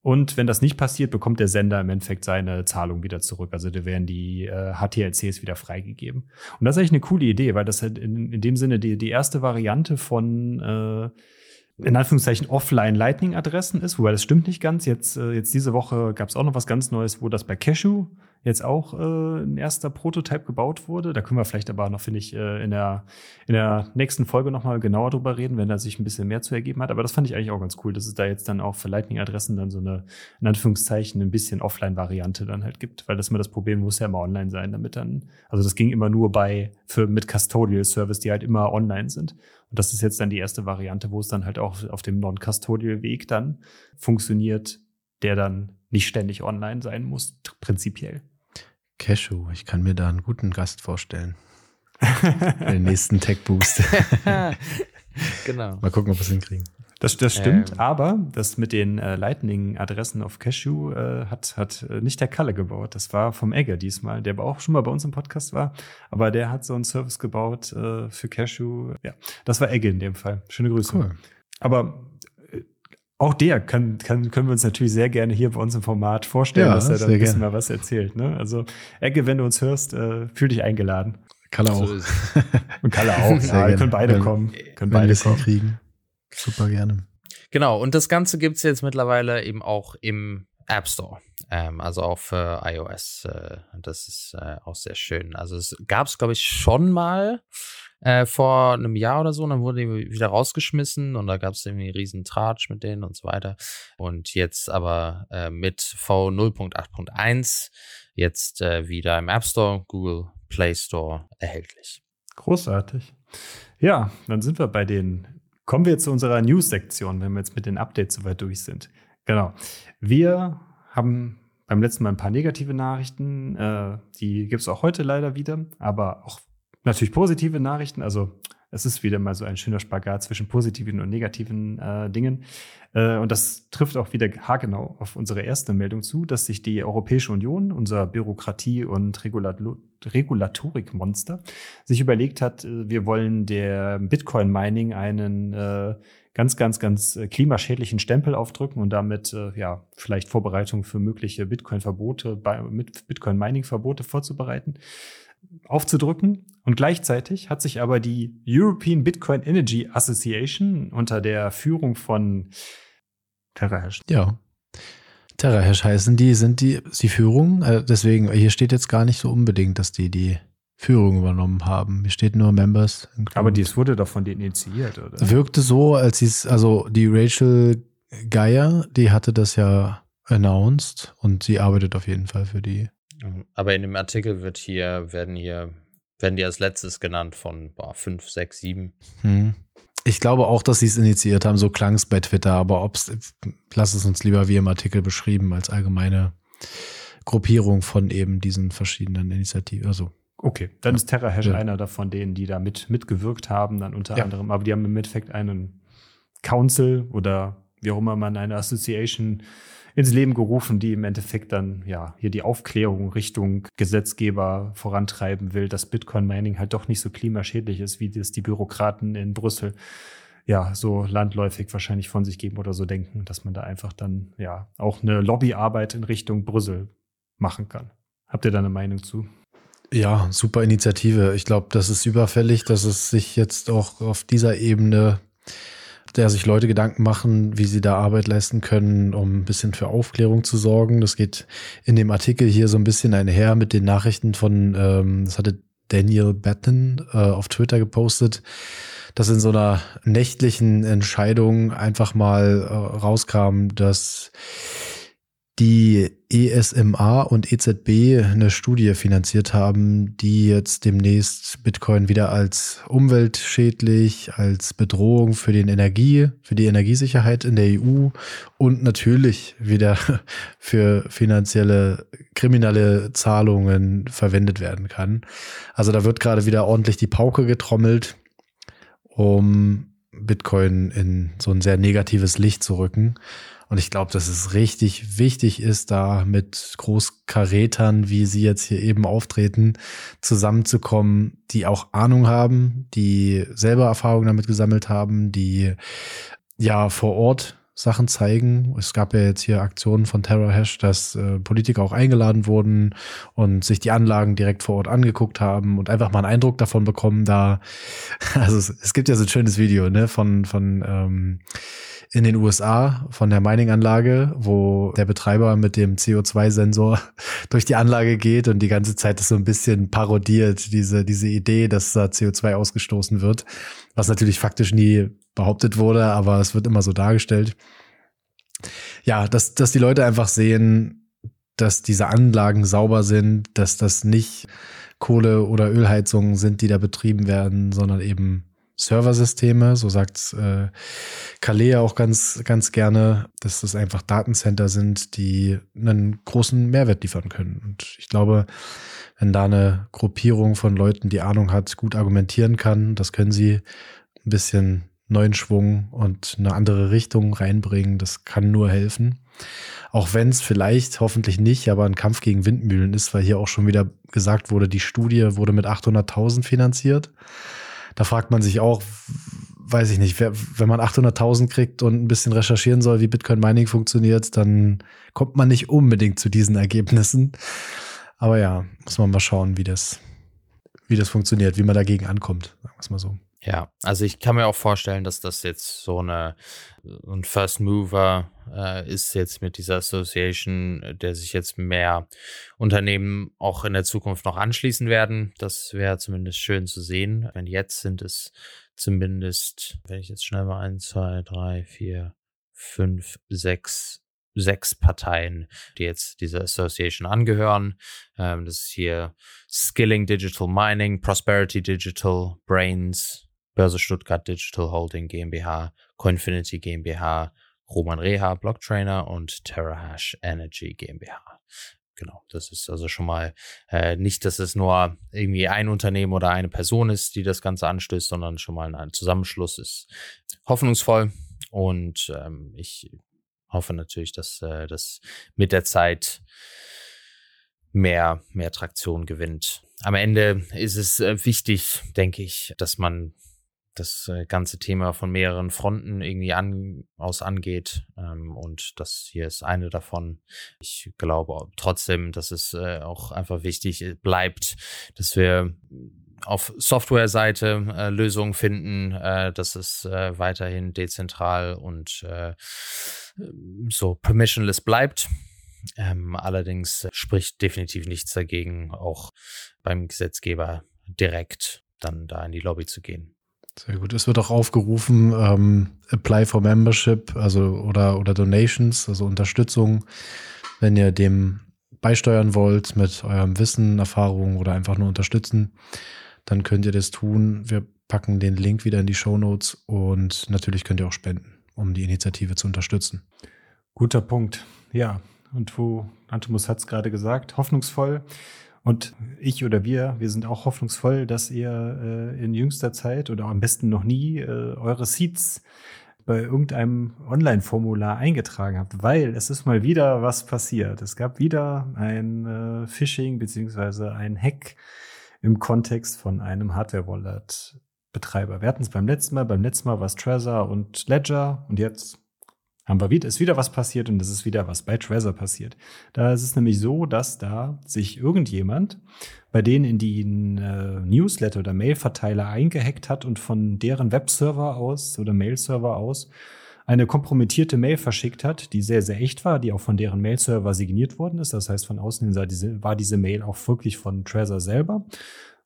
Und wenn das nicht passiert, bekommt der Sender im Endeffekt seine Zahlung wieder zurück. Also da werden die äh, HTLCs wieder freigegeben. Und das ist eigentlich eine coole Idee, weil das halt in, in dem Sinne die, die erste Variante von äh, in Anführungszeichen offline Lightning-Adressen ist, wobei das stimmt nicht ganz. Jetzt, äh, jetzt diese Woche gab es auch noch was ganz Neues, wo das bei Cashew jetzt auch äh, ein erster Prototyp gebaut wurde. Da können wir vielleicht aber noch, finde ich, äh, in, der, in der nächsten Folge noch mal genauer drüber reden, wenn da sich ein bisschen mehr zu ergeben hat. Aber das fand ich eigentlich auch ganz cool, dass es da jetzt dann auch für Lightning-Adressen dann so eine, in Anführungszeichen, ein bisschen Offline-Variante dann halt gibt. Weil das immer das Problem muss ja immer online sein, damit dann, also das ging immer nur bei, für, mit Custodial Service, die halt immer online sind. Und das ist jetzt dann die erste Variante, wo es dann halt auch auf dem Non-Custodial-Weg dann funktioniert, der dann nicht ständig online sein muss, prinzipiell. Cashew, ich kann mir da einen guten Gast vorstellen. Den nächsten Tech Boost. genau. Mal gucken, ob wir es hinkriegen. Das, das stimmt, Ähm. aber das mit den äh, Lightning-Adressen auf Cashew äh, hat, hat äh, nicht der Kalle gebaut. Das war vom Egge diesmal, der aber auch schon mal bei uns im Podcast war. Aber der hat so einen Service gebaut äh, für Cashew. Ja, das war Egge in dem Fall. Schöne Grüße. Cool. Aber auch der kann, kann, können wir uns natürlich sehr gerne hier bei uns im Format vorstellen, Ja, dass er da ein bisschen gerne. mal was erzählt. Ne? Also, Egge, wenn du uns hörst, äh, fühl dich eingeladen. Kann er auch. So. Und Kalle auch. Sehr ja, gerne. können beide Wenn- kommen. Können beide es kommen. hinkriegen. Super gerne. Genau, und das Ganze gibt es jetzt mittlerweile eben auch im App Store. Ähm, also auch für iOS. Äh, das ist äh, auch sehr schön. Also es gab es, glaube ich, schon mal äh, vor einem Jahr oder so. Und dann wurde die wieder rausgeschmissen und da gab es irgendwie einen riesen Tratsch mit denen und so weiter. Und jetzt aber äh, mit V0.8.1 jetzt äh, wieder im App Store, Google Play Store erhältlich. Großartig. Ja, dann sind wir bei den. Kommen wir zu unserer News-Sektion, wenn wir jetzt mit den Updates soweit durch sind. Genau. Wir haben beim letzten Mal ein paar negative Nachrichten. Äh, die gibt es auch heute leider wieder, aber auch natürlich positive Nachrichten. Also es ist wieder mal so ein schöner Spagat zwischen positiven und negativen äh, Dingen. Äh, und das trifft auch wieder haargenau auf unsere erste Meldung zu, dass sich die Europäische Union, unser Bürokratie- und Regulat Regulatorikmonster, sich überlegt hat, äh, wir wollen der Bitcoin-Mining einen äh, ganz, ganz, ganz äh, klimaschädlichen Stempel aufdrücken und damit äh, ja vielleicht Vorbereitungen für mögliche Bitcoin-Verbote, mit Bitcoin-Mining-Verbote vorzubereiten, aufzudrücken. Und gleichzeitig hat sich aber die European Bitcoin Energy Association unter der Führung von TerraHash Ja. TerraHash heißen die, sind die, die Führung. Äh, deswegen, hier steht jetzt gar nicht so unbedingt, dass die die Führung übernommen haben. Hier steht nur Members. included. Aber dies wurde doch von denen initiiert, oder? wirkte so, als sie es, also die Rachel Geier, die hatte das ja announced und sie arbeitet auf jeden Fall für die. Aber in dem Artikel wird hier, werden hier, werden die als letztes genannt von boah, 5, 6, 7. Hm. Ich glaube auch, dass sie es initiiert haben, so klang es bei Twitter, aber ob's, lass es uns lieber wie im Artikel beschrieben, als allgemeine Gruppierung von eben diesen verschiedenen Initiativen. Also, Okay, dann Ja. ist TerraHash Ja. einer davon denen, die da mit, mitgewirkt haben, dann unter Ja. anderem. Aber die haben im Endeffekt einen Council oder wie auch immer man eine Association ins Leben gerufen, die im Endeffekt dann ja hier die Aufklärung Richtung Gesetzgeber vorantreiben will, dass Bitcoin-Mining halt doch nicht so klimaschädlich ist, wie das die Bürokraten in Brüssel ja so landläufig wahrscheinlich von sich geben oder so denken, dass man da einfach dann ja auch eine Lobbyarbeit in Richtung Brüssel machen kann. Habt ihr da eine Meinung zu? ja, super Initiative. Ich glaube, das ist überfällig, dass es sich jetzt auch auf dieser Ebene, der sich Leute Gedanken machen, wie sie da Arbeit leisten können, um ein bisschen für Aufklärung zu sorgen. Das geht in dem Artikel hier so ein bisschen einher mit den Nachrichten von, ähm, das hatte Daniel Batten äh, auf Twitter gepostet, dass in so einer nächtlichen Entscheidung einfach mal äh, rauskam, dass die ESMA und EZB eine Studie finanziert haben, die jetzt demnächst Bitcoin wieder als umweltschädlich, als Bedrohung für den Energie, für die Energiesicherheit in der EU und natürlich wieder für finanzielle kriminelle Zahlungen verwendet werden kann. Also da wird gerade wieder ordentlich die Pauke getrommelt, um Bitcoin in so ein sehr negatives Licht zu rücken. Und ich glaube, dass es richtig wichtig ist, da mit Großkarätern, wie sie jetzt hier eben auftreten, zusammenzukommen, die auch Ahnung haben, die selber Erfahrungen damit gesammelt haben, die ja vor Ort Sachen zeigen. Es gab ja jetzt hier Aktionen von Terror Hash, dass äh, Politiker auch eingeladen wurden und sich die Anlagen direkt vor Ort angeguckt haben und einfach mal einen Eindruck davon bekommen, da, also es, es gibt ja so ein schönes Video, ne, von, von ähm, in den USA von der Mining-Anlage, wo der Betreiber mit dem CO2-Sensor durch die Anlage geht und die ganze Zeit das so ein bisschen parodiert, diese, diese Idee, dass da CO2 ausgestoßen wird, was natürlich faktisch nie behauptet wurde, aber es wird immer so dargestellt. Ja, dass, dass die Leute einfach sehen, dass diese Anlagen sauber sind, dass das nicht Kohle- oder Ölheizungen sind, die da betrieben werden, sondern eben Serversysteme, so sagt äh, Kalea auch ganz, ganz gerne, dass das einfach Datencenter sind, die einen großen Mehrwert liefern können. Und ich glaube, wenn da eine Gruppierung von Leuten, die Ahnung hat, gut argumentieren kann, das können sie ein bisschen neuen Schwung und eine andere Richtung reinbringen, das kann nur helfen. Auch wenn es vielleicht, hoffentlich nicht, aber ein Kampf gegen Windmühlen ist, weil hier auch schon wieder gesagt wurde, die Studie wurde mit 800.000 finanziert da fragt man sich auch, weiß ich nicht, wenn man 800.000 kriegt und ein bisschen recherchieren soll, wie Bitcoin Mining funktioniert, dann kommt man nicht unbedingt zu diesen Ergebnissen. Aber ja, muss man mal schauen, wie das, wie das funktioniert, wie man dagegen ankommt, sagen wir es mal so. Ja, also ich kann mir auch vorstellen, dass das jetzt so eine ein First Mover äh, ist jetzt mit dieser Association, der sich jetzt mehr Unternehmen auch in der Zukunft noch anschließen werden. Das wäre zumindest schön zu sehen. Wenn jetzt sind es zumindest, wenn ich jetzt schnell mal eins, zwei, drei, vier, fünf, sechs sechs Parteien, die jetzt dieser Association angehören. Ähm, das ist hier Skilling Digital Mining, Prosperity Digital, Brains, Börse Stuttgart Digital Holding GmbH, Coinfinity GmbH, Roman Reha Blocktrainer und TerraHash Energy GmbH. Genau, das ist also schon mal äh, nicht, dass es nur irgendwie ein Unternehmen oder eine Person ist, die das Ganze anstößt, sondern schon mal ein Zusammenschluss ist hoffnungsvoll. Und ähm, ich hoffe natürlich, dass äh, das mit der Zeit mehr, mehr Traktion gewinnt. Am Ende ist es äh, wichtig, denke ich, dass man das äh, ganze Thema von mehreren Fronten irgendwie an, aus angeht. Ähm, und das hier ist eine davon. Ich glaube trotzdem, dass es äh, auch einfach wichtig äh, bleibt, dass wir auf Software-Seite äh, Lösungen finden, äh, dass es äh, weiterhin dezentral und äh, so permissionless bleibt. Ähm, allerdings spricht definitiv nichts dagegen, auch beim Gesetzgeber direkt dann da in die Lobby zu gehen. Sehr gut. Es wird auch aufgerufen, ähm, Apply for Membership, also oder, oder Donations, also Unterstützung, wenn ihr dem beisteuern wollt mit eurem Wissen, Erfahrungen oder einfach nur unterstützen, dann könnt ihr das tun. Wir packen den Link wieder in die Show Notes und natürlich könnt ihr auch spenden, um die Initiative zu unterstützen. Guter Punkt. Ja, und wo Antimus hat es gerade gesagt, hoffnungsvoll. Und ich oder wir, wir sind auch hoffnungsvoll, dass ihr äh, in jüngster Zeit oder am besten noch nie äh, eure Seeds bei irgendeinem Online-Formular eingetragen habt, weil es ist mal wieder was passiert. Es gab wieder ein äh, Phishing beziehungsweise ein Hack im Kontext von einem Hardware-Wallet-Betreiber. Wir hatten es beim letzten Mal, beim letzten Mal war es Trezor und Ledger und jetzt haben wir wieder, ist wieder was passiert und es ist wieder was bei Trezor passiert. Da ist es nämlich so, dass da sich irgendjemand bei denen in die äh, Newsletter oder Mailverteiler eingehackt hat und von deren Webserver aus oder Mailserver aus eine kompromittierte Mail verschickt hat, die sehr, sehr echt war, die auch von deren Mailserver signiert worden ist. Das heißt, von außen diese, war diese Mail auch wirklich von Trezor selber.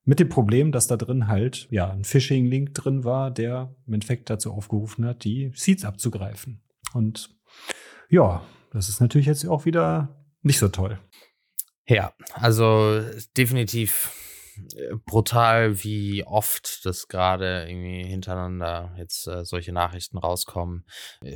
Mit dem Problem, dass da drin halt ja ein Phishing-Link drin war, der im Endeffekt dazu aufgerufen hat, die Seeds abzugreifen. Und ja, das ist natürlich jetzt auch wieder nicht so toll. Ja, also definitiv äh, brutal, wie oft das gerade irgendwie hintereinander jetzt äh, solche Nachrichten rauskommen.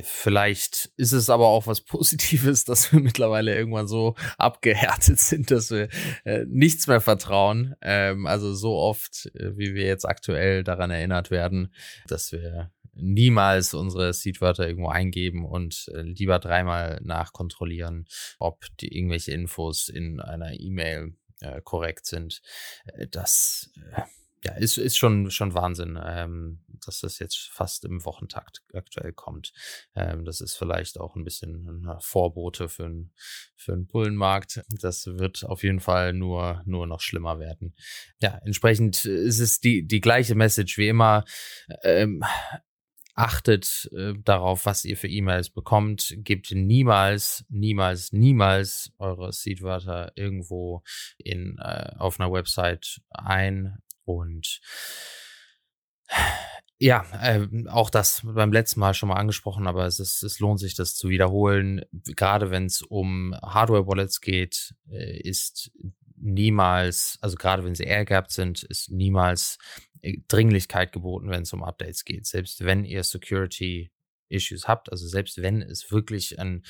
Vielleicht ist es aber auch was Positives, dass wir mittlerweile irgendwann so abgehärtet sind, dass wir äh, nichts mehr vertrauen. Ähm, also so oft, äh, wie wir jetzt aktuell daran erinnert werden, dass wir niemals unsere Seedwörter irgendwo eingeben und äh, lieber dreimal nachkontrollieren, ob die irgendwelche Infos in einer E-Mail äh, korrekt sind. Äh, das äh, ja, ist, ist schon, schon Wahnsinn. Ähm, dass das jetzt fast im Wochentakt aktuell kommt. Ähm, das ist vielleicht auch ein bisschen ein Vorbote für, ein, für einen Bullenmarkt. Das wird auf jeden Fall nur, nur noch schlimmer werden. Ja, entsprechend ist es die, die gleiche Message wie immer. Ähm, achtet äh, darauf, was ihr für E-Mails bekommt. Gebt niemals, niemals, niemals eure Seedwörter irgendwo in, äh, auf einer Website ein und ja, äh, auch das beim letzten Mal schon mal angesprochen, aber es, ist, es lohnt sich, das zu wiederholen. Gerade wenn es um Hardware-Wallets geht, äh, ist niemals, also gerade wenn sie airgapped sind, ist niemals äh, Dringlichkeit geboten, wenn es um Updates geht. Selbst wenn ihr Security Issues habt, also selbst wenn es wirklich ein,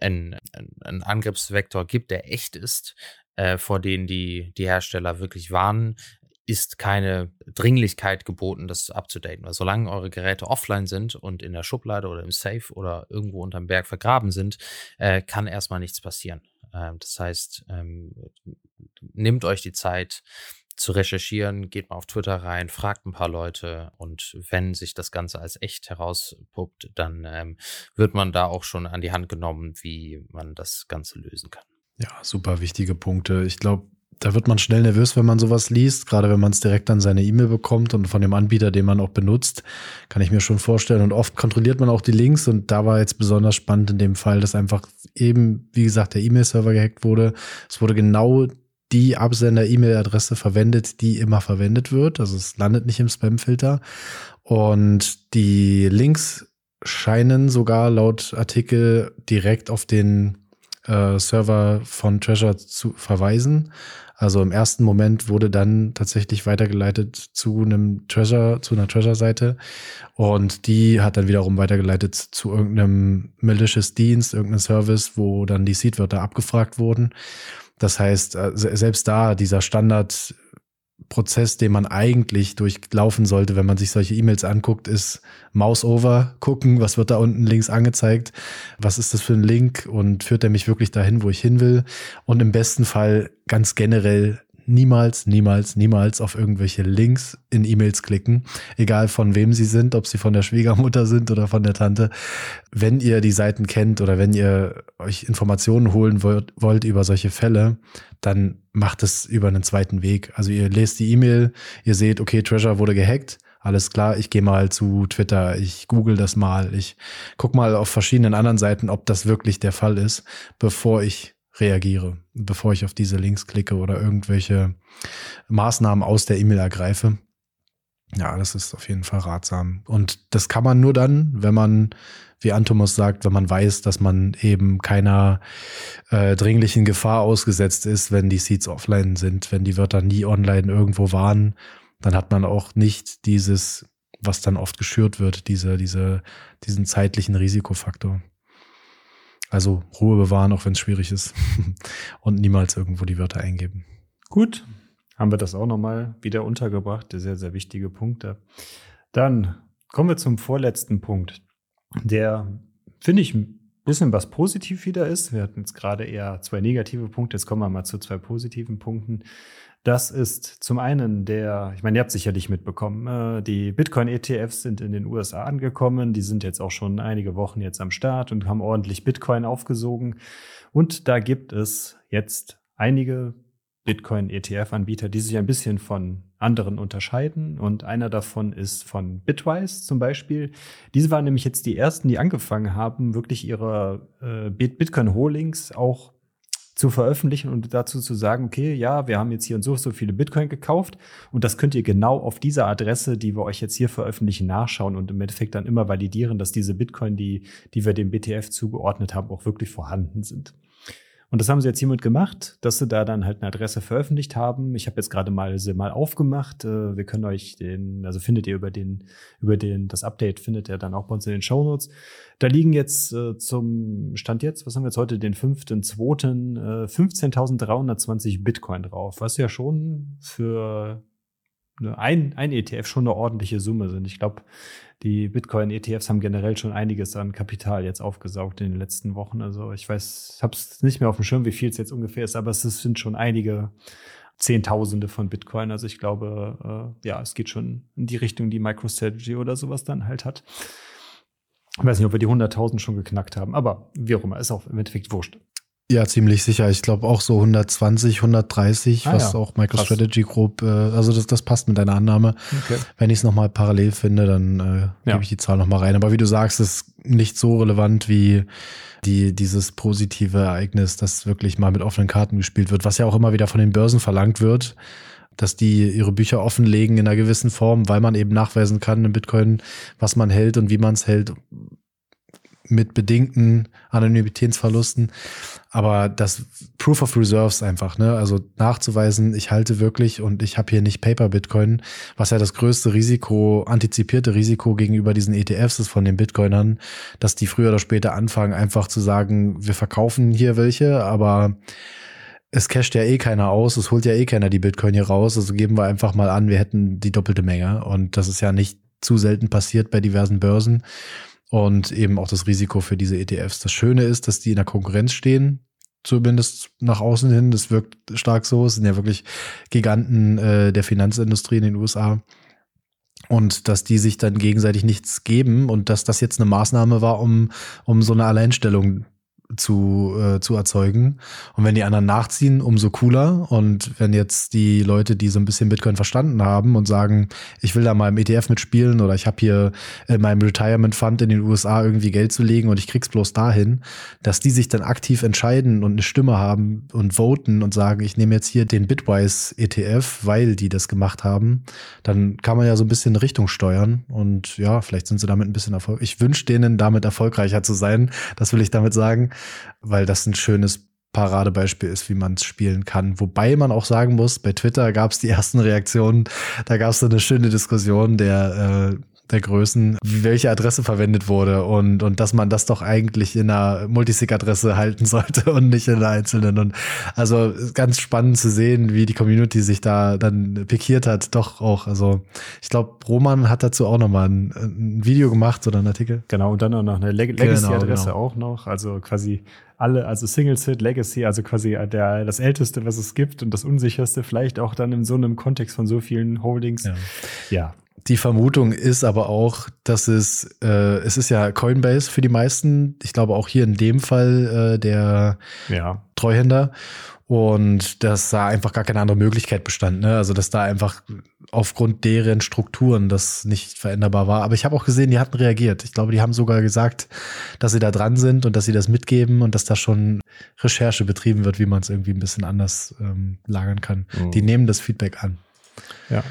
ein, ein Angriffsvektor gibt, der echt ist, äh, vor denen die, die Hersteller wirklich warnen, ist keine Dringlichkeit geboten, das abzudaten. Weil solange eure Geräte offline sind und in der Schublade oder im Safe oder irgendwo unterm Berg vergraben sind, äh, kann erstmal nichts passieren. Ähm, das heißt, ähm, nehmt euch die Zeit, zu recherchieren, geht mal auf Twitter rein, fragt ein paar Leute und wenn sich das Ganze als echt herauspuppt, dann ähm, wird man da auch schon an die Hand genommen, wie man das Ganze lösen kann. Ja, super wichtige Punkte. Ich glaube, da wird man schnell nervös, wenn man sowas liest, gerade wenn man es direkt an seine E-Mail bekommt und von dem Anbieter, den man auch benutzt, kann ich mir schon vorstellen. Und oft kontrolliert man auch die Links und da war jetzt besonders spannend in dem Fall, dass einfach eben, wie gesagt, der E-Mail-Server gehackt wurde. Es wurde genau die Absender-E-Mail-Adresse verwendet, die immer verwendet wird. Also es landet nicht im Spam-Filter. Und die Links scheinen sogar laut Artikel direkt auf den äh, Server von Treasure zu verweisen. Also im ersten Moment wurde dann tatsächlich weitergeleitet zu einem Treasure, zu einer Treasure-Seite. Und die hat dann wiederum weitergeleitet zu irgendeinem malicious Dienst, irgendeinem Service, wo dann die Seedwörter abgefragt wurden. Das heißt, äh, selbst da dieser Standardprozess, den man eigentlich durchlaufen sollte, wenn man sich solche E-Mails anguckt, ist Mouse over, gucken, was wird da unten links angezeigt, was ist das für ein Link und führt er mich wirklich dahin, wo ich hin will. Und im besten Fall ganz generell niemals, niemals, niemals auf irgendwelche Links in E-Mails klicken, egal von wem sie sind, ob sie von der Schwiegermutter sind oder von der Tante. Wenn ihr die Seiten kennt oder wenn ihr euch Informationen holen wollt, wollt über solche Fälle, dann macht es über einen zweiten Weg. Also ihr lest die E-Mail, ihr seht, okay, Treasure wurde gehackt. Alles klar, ich gehe mal zu Twitter, ich google das mal, ich guck mal auf verschiedenen anderen Seiten, ob das wirklich der Fall ist, bevor ich reagiere, bevor ich auf diese Links klicke oder irgendwelche Maßnahmen aus der E-Mail ergreife. Ja, das ist auf jeden Fall ratsam. Und das kann man nur dann, wenn man, wie Antomos sagt, wenn man weiß, dass man eben keiner äh, dringlichen Gefahr ausgesetzt ist, wenn die Seeds offline sind, wenn die Wörter nie online irgendwo waren, dann hat man auch nicht dieses, was dann oft geschürt wird, diese, diese, diesen zeitlichen Risikofaktor. Also Ruhe bewahren, auch wenn es schwierig ist. Und niemals irgendwo die Wörter eingeben. Gut, haben wir das auch nochmal wieder untergebracht. Sehr, sehr wichtige Punkte. Dann kommen wir zum vorletzten Punkt, der, finde ich, ein bisschen was positiv wieder ist. Wir hatten jetzt gerade eher zwei negative Punkte. Jetzt kommen wir mal zu zwei positiven Punkten. Das ist zum einen der, ich meine, ihr habt sicherlich mitbekommen, äh, die Bitcoin-ETFs sind in den USA angekommen. Die sind jetzt auch schon einige Wochen jetzt am Start und haben ordentlich Bitcoin aufgesogen. Und da gibt es jetzt einige Bitcoin-ETF-Anbieter, die sich ein bisschen von anderen unterscheiden. Und einer davon ist von Bitwise zum Beispiel. Diese waren nämlich jetzt die ersten, die angefangen haben, wirklich ihre äh, Bitcoin-Holdings auch zu veröffentlichen und dazu zu sagen, okay, ja, wir haben jetzt hier und so so viele Bitcoin gekauft und das könnt ihr genau auf dieser Adresse, die wir euch jetzt hier veröffentlichen, nachschauen und im Endeffekt dann immer validieren, dass diese Bitcoin, die, die wir dem BTF zugeordnet haben, auch wirklich vorhanden sind. Und das haben sie jetzt hiermit gemacht, dass sie da dann halt eine Adresse veröffentlicht haben. Ich habe jetzt gerade mal sie mal aufgemacht. Äh, wir können euch den, also findet ihr über den, über den, das Update findet ihr dann auch bei uns in den Show Notes. Da liegen jetzt äh, zum Stand jetzt, was haben wir jetzt heute, den 5.2., äh, 15.320 Bitcoin drauf, was ja schon für ein, ein ETF schon eine ordentliche Summe sind. Ich glaube, die Bitcoin-ETFs haben generell schon einiges an Kapital jetzt aufgesaugt in den letzten Wochen. Also ich weiß, habe es nicht mehr auf dem Schirm, wie viel es jetzt ungefähr ist, aber es sind schon einige, Zehntausende von Bitcoin. Also ich glaube, äh, ja, es geht schon in die Richtung, die MicroStrategy oder sowas dann halt hat. Ich weiß nicht, ob wir die 100.000 schon geknackt haben, aber wie auch immer, ist auch im Endeffekt wurscht. Ja, ziemlich sicher. Ich glaube auch so 120, 130, ah, was ja. auch MicroStrategy grob, äh, also das, das passt mit deiner Annahme. Okay. Wenn ich es nochmal parallel finde, dann äh, ja. gebe ich die Zahl nochmal rein. Aber wie du sagst, ist nicht so relevant wie die, dieses positive Ereignis, dass wirklich mal mit offenen Karten gespielt wird, was ja auch immer wieder von den Börsen verlangt wird dass die ihre Bücher offenlegen in einer gewissen Form, weil man eben nachweisen kann in Bitcoin, was man hält und wie man es hält, mit bedingten Anonymitätsverlusten. Aber das Proof of Reserves einfach, ne? Also nachzuweisen, ich halte wirklich und ich habe hier nicht Paper Bitcoin, was ja das größte Risiko, antizipierte Risiko gegenüber diesen ETFs ist von den Bitcoinern, dass die früher oder später anfangen, einfach zu sagen, wir verkaufen hier welche, aber es casht ja eh keiner aus, es holt ja eh keiner die Bitcoin hier raus, also geben wir einfach mal an, wir hätten die doppelte Menge. Und das ist ja nicht zu selten passiert bei diversen Börsen und eben auch das Risiko für diese ETFs. Das Schöne ist, dass die in der Konkurrenz stehen, zumindest nach außen hin. Das wirkt stark so. Es sind ja wirklich Giganten äh, der Finanzindustrie in den USA. Und dass die sich dann gegenseitig nichts geben und dass das jetzt eine Maßnahme war, um, um so eine Alleinstellung zu, äh, zu erzeugen. Und wenn die anderen nachziehen, umso cooler. Und wenn jetzt die Leute, die so ein bisschen Bitcoin verstanden haben und sagen, ich will da mal im ETF mitspielen oder ich habe hier in meinem Retirement Fund in den USA irgendwie Geld zu legen und ich krieg's bloß dahin, dass die sich dann aktiv entscheiden und eine Stimme haben und voten und sagen, ich nehme jetzt hier den Bitwise ETF, weil die das gemacht haben, dann kann man ja so ein bisschen Richtung steuern. Und ja, vielleicht sind sie damit ein bisschen erfolgreich. Ich wünsche denen damit erfolgreicher zu sein. Das will ich damit sagen weil das ein schönes Paradebeispiel ist, wie man es spielen kann. Wobei man auch sagen muss, bei Twitter gab es die ersten Reaktionen, da gab es eine schöne Diskussion der äh, der Größen, welche Adresse verwendet wurde und, und dass man das doch eigentlich in einer Multisig-Adresse halten sollte und nicht in einer einzelnen. Und also ganz spannend zu sehen, wie die Community sich da dann pikiert hat, doch auch. Also ich glaube, Roman hat dazu auch nochmal ein, ein Video gemacht oder einen Artikel. Genau, und dann auch noch eine Leg Legacy-Adresse genau, genau. auch noch. Also quasi alle, also Single Sit, Legacy, also quasi der, das älteste, was es gibt und das unsicherste, vielleicht auch dann in so einem Kontext von so vielen Holdings. Ja. ja. Die Vermutung ist aber auch, dass es, äh, es ist ja Coinbase für die meisten. Ich glaube auch hier in dem Fall äh, der ja. Treuhänder. Und dass da einfach gar keine andere Möglichkeit bestand. Ne? Also dass da einfach aufgrund deren Strukturen das nicht veränderbar war. Aber ich habe auch gesehen, die hatten reagiert. Ich glaube, die haben sogar gesagt, dass sie da dran sind und dass sie das mitgeben und dass da schon Recherche betrieben wird, wie man es irgendwie ein bisschen anders ähm, lagern kann. Mhm. Die nehmen das Feedback an. Ja.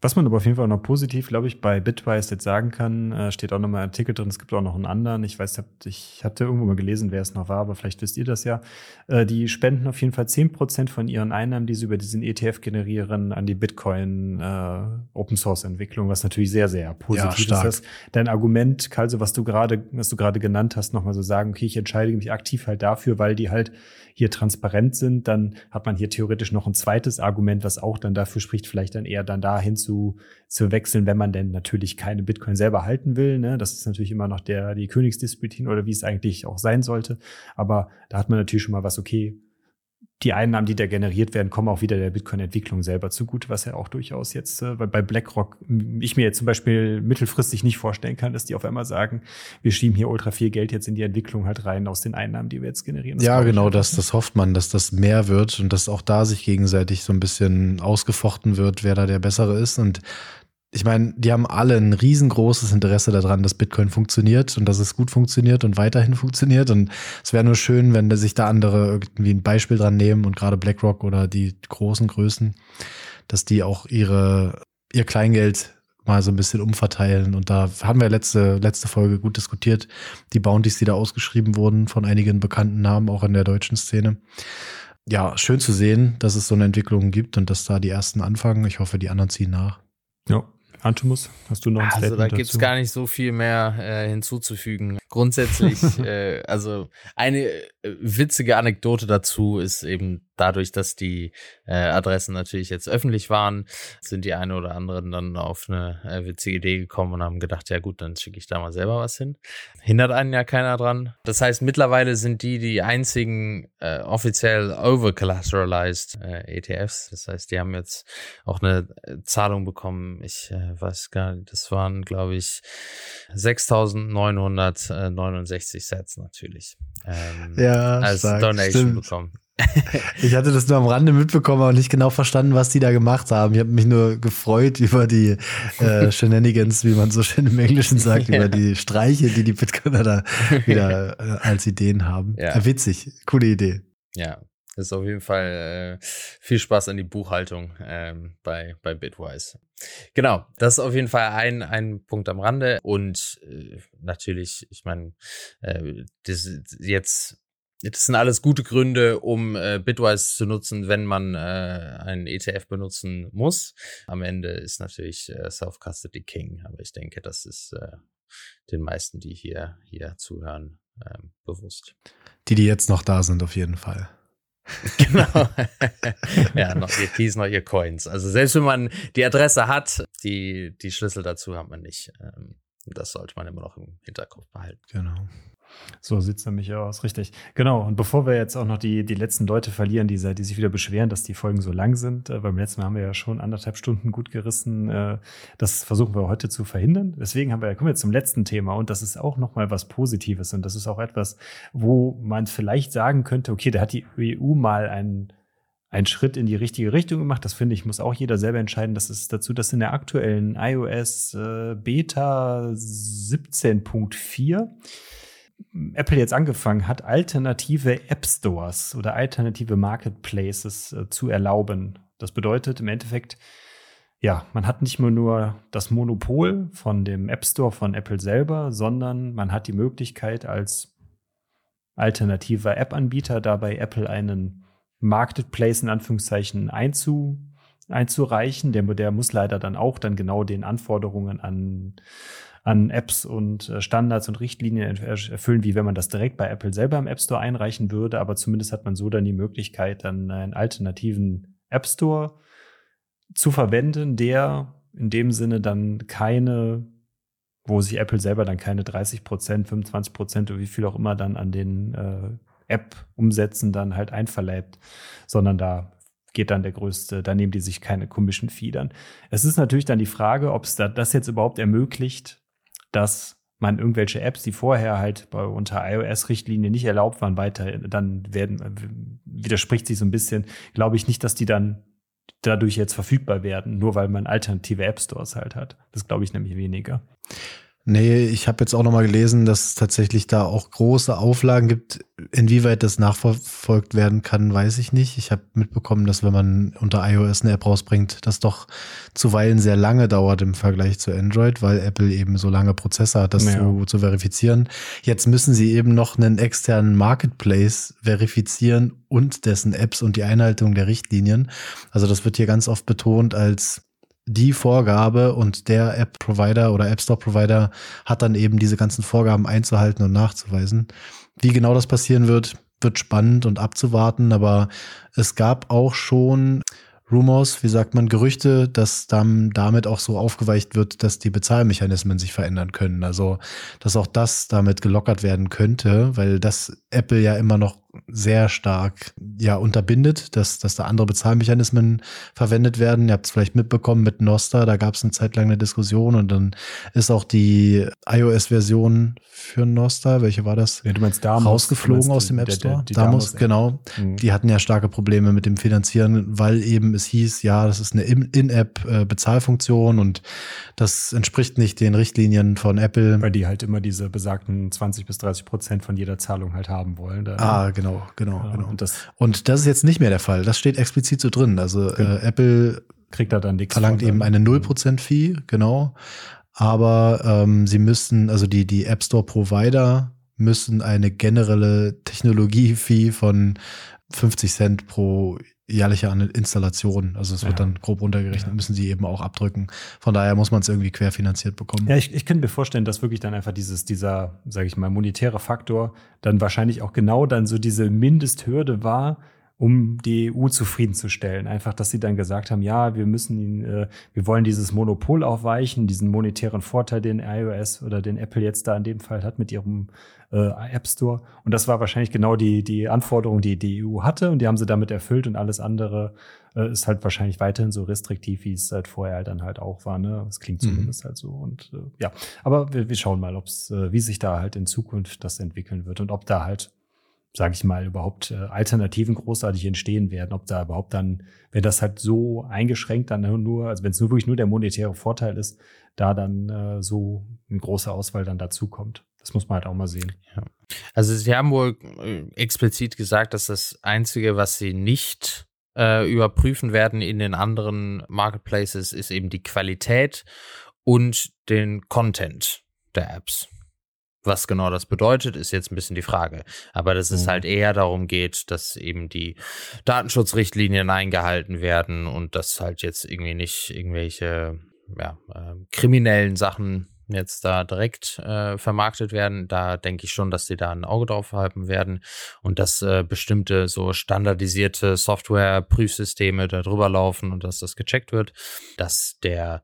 Was man aber auf jeden Fall noch positiv, glaube ich, bei Bitwise jetzt sagen kann, äh, steht auch nochmal ein Artikel drin, es gibt auch noch einen anderen. Ich weiß, ich hatte irgendwo mal gelesen, wer es noch war, aber vielleicht wisst ihr das ja. Äh, die spenden auf jeden Fall zehn Prozent von ihren Einnahmen, die sie über diesen ETF generieren, an die Bitcoin äh, Open Source Entwicklung, was natürlich sehr, sehr positiv ja, ist. Dein Argument, Kalse, was du gerade, was du gerade genannt hast, nochmal so sagen, okay, ich entscheide mich aktiv halt dafür, weil die halt hier transparent sind, dann hat man hier theoretisch noch ein zweites Argument, was auch dann dafür spricht, vielleicht dann eher dann dahin zu, zu wechseln, wenn man denn natürlich keine Bitcoin selber halten will. Ne? Das ist natürlich immer noch der, die Königsdisziplin oder wie es eigentlich auch sein sollte. Aber da hat man natürlich schon mal was, okay, die Einnahmen, die da generiert werden, kommen auch wieder der Bitcoin-Entwicklung selber zugute, was ja auch durchaus jetzt äh, bei BlackRock ich mir jetzt zum Beispiel mittelfristig nicht vorstellen kann, dass die auf einmal sagen, wir schieben hier ultra viel Geld jetzt in die Entwicklung halt rein aus den Einnahmen, die wir jetzt generieren. Das ja, genau, das, das hofft man, dass das mehr wird und dass auch da sich gegenseitig so ein bisschen ausgefochten wird, wer da der Bessere ist. Und ich meine, die haben alle ein riesengroßes Interesse daran, dass Bitcoin funktioniert und dass es gut funktioniert und weiterhin funktioniert. Und es wäre nur schön, wenn sich da andere irgendwie ein Beispiel dran nehmen und gerade BlackRock oder die großen Größen, dass die auch ihre, ihr Kleingeld mal so ein bisschen umverteilen. Und da haben wir letzte, letzte Folge gut diskutiert. Die Bounties, die da ausgeschrieben wurden von einigen bekannten Namen, auch in der deutschen Szene. Ja, schön zu sehen, dass es so eine Entwicklung gibt und dass da die ersten anfangen. Ich hoffe, die anderen ziehen nach. Ja, Antimus, hast du noch ein Also da gibt es gar nicht so viel mehr äh, hinzuzufügen. Grundsätzlich, äh, also eine äh, witzige Anekdote dazu ist eben dadurch, dass die äh, Adressen natürlich jetzt öffentlich waren, sind die eine oder anderen dann auf eine äh, witzige Idee gekommen und haben gedacht, ja gut, dann schicke ich da mal selber was hin. Hindert einen ja keiner dran. Das heißt, mittlerweile sind die die einzigen äh, offiziell over-collateralized äh, ETFs. Das heißt, die haben jetzt auch eine äh, Zahlung bekommen. Ich äh, weiß gar nicht, das waren, glaube ich, 6.969 Sets natürlich. Ähm, ja, als stark, Donation stimmt. bekommen. Ich hatte das nur am Rande mitbekommen, aber nicht genau verstanden, was die da gemacht haben. Ich habe mich nur gefreut über die äh, Shenanigans, wie man so schön im Englischen sagt, ja. über die Streiche, die die Bitcoiner da wieder äh, als Ideen haben. Ja. Äh, witzig, coole Idee. Ja, ist auf jeden Fall äh, viel Spaß an die Buchhaltung ähm, bei, bei Bitwise. Genau, das ist auf jeden Fall ein, ein Punkt am Rande. Und äh, natürlich, ich meine, äh, das jetzt das sind alles gute Gründe, um äh, Bitwise zu nutzen, wenn man äh, einen ETF benutzen muss. Am Ende ist natürlich äh, Self-Custody King, aber ich denke, das ist äh, den meisten, die hier, hier zuhören, äh, bewusst. Die, die jetzt noch da sind, auf jeden Fall. genau. ja, noch ihr Keys, noch ihr Coins. Also selbst wenn man die Adresse hat, die, die Schlüssel dazu hat man nicht. Ähm, das sollte man immer noch im Hinterkopf behalten. Genau. So sieht es nämlich aus, richtig. Genau, und bevor wir jetzt auch noch die, die letzten Leute verlieren, die, die sich wieder beschweren, dass die Folgen so lang sind, äh, beim letzten Mal haben wir ja schon anderthalb Stunden gut gerissen, äh, das versuchen wir heute zu verhindern. Deswegen haben wir, kommen wir zum letzten Thema und das ist auch nochmal was Positives und das ist auch etwas, wo man vielleicht sagen könnte, okay, da hat die EU mal einen einen Schritt in die richtige Richtung gemacht. Das finde ich, muss auch jeder selber entscheiden. Das ist dazu, dass in der aktuellen iOS äh, Beta 17.4 Apple jetzt angefangen hat, alternative App Stores oder alternative Marketplaces äh, zu erlauben. Das bedeutet im Endeffekt, ja, man hat nicht mehr nur das Monopol von dem App Store von Apple selber, sondern man hat die Möglichkeit als alternativer App-Anbieter dabei Apple einen Marketplace in Anführungszeichen einzu, einzureichen. Der, der muss leider dann auch dann genau den Anforderungen an an Apps und äh, Standards und Richtlinien erfüllen, wie wenn man das direkt bei Apple selber im App Store einreichen würde. Aber zumindest hat man so dann die Möglichkeit, dann einen alternativen App Store zu verwenden, der in dem Sinne dann keine, wo sich Apple selber dann keine 30 Prozent, 25 Prozent oder wie viel auch immer dann an den äh, App-Umsätzen dann halt einverleibt, sondern da geht dann der größte, da nehmen die sich keine Commission Fee dann. Es ist natürlich dann die Frage, ob es da das jetzt überhaupt ermöglicht, dass man irgendwelche Apps, die vorher halt bei, unter iOS-Richtlinie nicht erlaubt waren, weiter dann werden, widerspricht sich so ein bisschen, glaube ich nicht, dass die dann dadurch jetzt verfügbar werden, nur weil man alternative App Stores halt hat. Das glaube ich nämlich weniger. Nee, ich habe jetzt auch nochmal gelesen, dass es tatsächlich da auch große Auflagen gibt. Inwieweit das nachverfolgt werden kann, weiß ich nicht. Ich habe mitbekommen, dass wenn man unter iOS eine App rausbringt, das doch zuweilen sehr lange dauert im Vergleich zu Android, weil Apple eben so lange Prozesse hat, das ja. zu, zu verifizieren. Jetzt müssen sie eben noch einen externen Marketplace verifizieren und dessen Apps und die Einhaltung der Richtlinien. Also das wird hier ganz oft betont als die Vorgabe und der App-Provider oder App Store-Provider hat dann eben diese ganzen Vorgaben einzuhalten und nachzuweisen. Wie genau das passieren wird, wird spannend und abzuwarten, aber es gab auch schon Rumors, wie sagt man, Gerüchte, dass dann damit auch so aufgeweicht wird, dass die Bezahlmechanismen sich verändern können. Also, dass auch das damit gelockert werden könnte, weil das Apple ja immer noch sehr stark ja unterbindet, dass, dass da andere Bezahlmechanismen verwendet werden. Ihr habt es vielleicht mitbekommen mit Nosta, da gab es eine Zeit lang eine Diskussion und dann ist auch die iOS-Version für Nosta, welche war das? Ja, du meinst Damos, rausgeflogen aus dem App Store. Der, der, Damos, genau. Mhm. Die hatten ja starke Probleme mit dem Finanzieren, weil eben es hieß, ja, das ist eine In-App-Bezahlfunktion und das entspricht nicht den Richtlinien von Apple. Weil die halt immer diese besagten 20 bis 30 Prozent von jeder Zahlung halt haben wollen. Da, ah, genau, genau, ja, genau. Und das, und das ist jetzt nicht mehr der Fall. Das steht explizit so drin. Also genau. äh, Apple kriegt da dann nichts. Verlangt eben eine 0% Fee, genau. Aber ähm, sie müssten, also die, die App Store Provider müssen eine generelle Technologie-Fee von 50 Cent pro jährliche Installation. Also es wird ja. dann grob runtergerechnet, ja. müssen sie eben auch abdrücken. Von daher muss man es irgendwie querfinanziert bekommen. Ja, ich, ich könnte mir vorstellen, dass wirklich dann einfach dieses, dieser, sage ich mal, monetäre Faktor dann wahrscheinlich auch genau dann so diese Mindesthürde war, um die EU zufriedenzustellen. Einfach, dass sie dann gesagt haben, ja, wir müssen ihn, äh, wir wollen dieses Monopol aufweichen, diesen monetären Vorteil, den iOS oder den Apple jetzt da in dem Fall hat mit ihrem äh, App Store. Und das war wahrscheinlich genau die, die Anforderung, die die EU hatte und die haben sie damit erfüllt und alles andere äh, ist halt wahrscheinlich weiterhin so restriktiv, wie es halt vorher halt dann halt auch war. Ne? Das klingt mhm. zumindest mhm. halt so. Und äh, ja, aber wir, wir schauen mal, ob's, äh, wie sich da halt in Zukunft das entwickeln wird und ob da halt sage ich mal, überhaupt äh, Alternativen großartig entstehen werden, ob da überhaupt dann, wenn das halt so eingeschränkt dann nur, also wenn es nur wirklich nur der monetäre Vorteil ist, da dann äh, so eine große Auswahl dann dazukommt. Das muss man halt auch mal sehen. Ja. Also sie haben wohl äh, explizit gesagt, dass das Einzige, was sie nicht äh, überprüfen werden in den anderen Marketplaces, ist eben die Qualität und den Content der Apps. Was genau das bedeutet, ist jetzt ein bisschen die Frage. Aber dass es mhm. halt eher darum geht, dass eben die Datenschutzrichtlinien eingehalten werden und dass halt jetzt irgendwie nicht irgendwelche ja, äh, kriminellen Sachen jetzt da direkt äh, vermarktet werden, da denke ich schon, dass sie da ein Auge drauf haben werden und dass äh, bestimmte so standardisierte Software-Prüfsysteme da drüber laufen und dass das gecheckt wird, dass der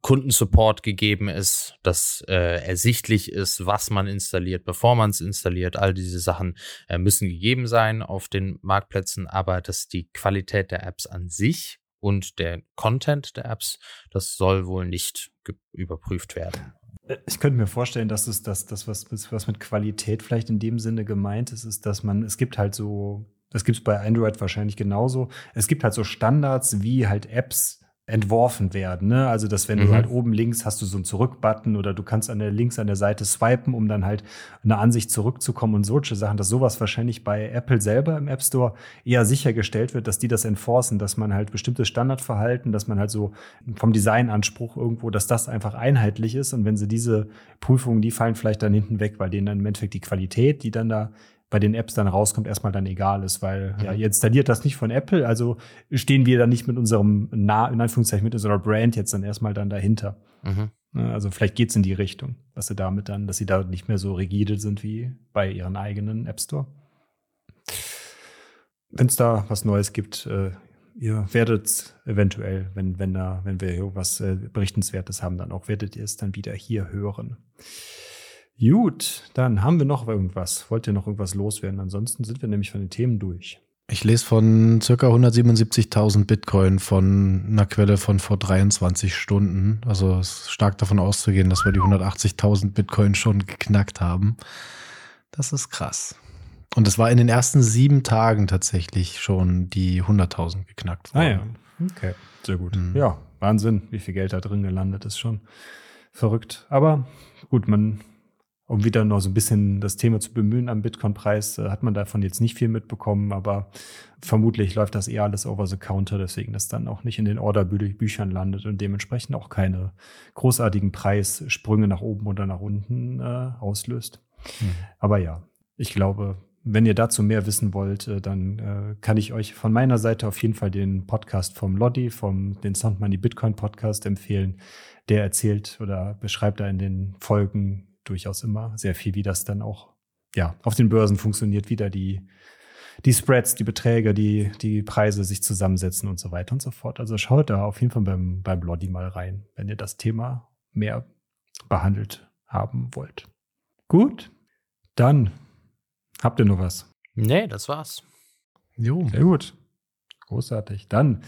Kundensupport gegeben ist, dass äh, ersichtlich ist, was man installiert, bevor man es installiert. All diese Sachen äh, müssen gegeben sein auf den Marktplätzen, aber dass die Qualität der Apps an sich und der Content der Apps, das soll wohl nicht überprüft werden. Äh, ich könnte mir vorstellen, dass es das, das was, was mit Qualität vielleicht in dem Sinne gemeint ist, ist, dass man, es gibt halt so, das gibt es bei Android wahrscheinlich genauso, es gibt halt so Standards, wie halt Apps entworfen werden. Ne? Also, dass wenn mhm. du halt oben links hast du so einen Zurück-Button oder du kannst an der links an der Seite swipen, um dann halt eine Ansicht zurückzukommen und solche Sachen, dass sowas wahrscheinlich bei Apple selber im App Store eher sichergestellt wird, dass die das enforcen, dass man halt bestimmtes Standardverhalten, dass man halt so vom Designanspruch irgendwo, dass das einfach einheitlich ist und wenn sie diese Prüfungen, die fallen vielleicht dann hinten weg, weil denen dann im Endeffekt die Qualität, die dann da bei den Apps dann rauskommt, erstmal dann egal ist, weil mhm. ja, ihr installiert das nicht von Apple, also stehen wir dann nicht mit unserem, nah, in Anführungszeichen, mit unserer Brand jetzt dann erstmal dann dahinter. Mhm. Ne, also vielleicht geht's in die Richtung, dass sie damit dann, dass sie da nicht mehr so rigide sind wie bei ihren eigenen App Store. Wenn es da was Neues gibt, äh, ihr werdet eventuell, wenn, wenn da, wenn wir irgendwas äh, Berichtenswertes haben, dann auch werdet ihr es dann wieder hier hören. Gut, dann haben wir noch irgendwas. Wollt ihr noch irgendwas loswerden? Ansonsten sind wir nämlich von den Themen durch. Ich lese von circa 177.000 Bitcoin von einer Quelle von vor 23 Stunden. Also es ist stark davon auszugehen, dass wir die 180.000 Bitcoin schon geknackt haben. Das ist krass. Und es war in den ersten sieben Tagen tatsächlich schon die 100.000 geknackt worden. Ah ja, okay, sehr gut. Mhm. Ja, Wahnsinn, wie viel Geld da drin gelandet ist schon verrückt. Aber gut, man um wieder noch so ein bisschen das Thema zu bemühen am Bitcoin-Preis, äh, hat man davon jetzt nicht viel mitbekommen, aber vermutlich läuft das eher alles over the counter, deswegen das dann auch nicht in den Orderbüchern landet und dementsprechend auch keine großartigen Preissprünge nach oben oder nach unten äh, auslöst. Mhm. Aber ja, ich glaube, wenn ihr dazu mehr wissen wollt, äh, dann äh, kann ich euch von meiner Seite auf jeden Fall den Podcast vom Lodi, vom den Soundmoney Bitcoin Podcast empfehlen. Der erzählt oder beschreibt da in den Folgen durchaus immer sehr viel, wie das dann auch ja, auf den Börsen funktioniert, wie da die, die Spreads, die Beträge, die, die Preise sich zusammensetzen und so weiter und so fort. Also schaut da auf jeden Fall beim, beim Lodi mal rein, wenn ihr das Thema mehr behandelt haben wollt. Gut, dann habt ihr noch was? Nee, das war's. Jo. Sehr gut. Großartig. Dann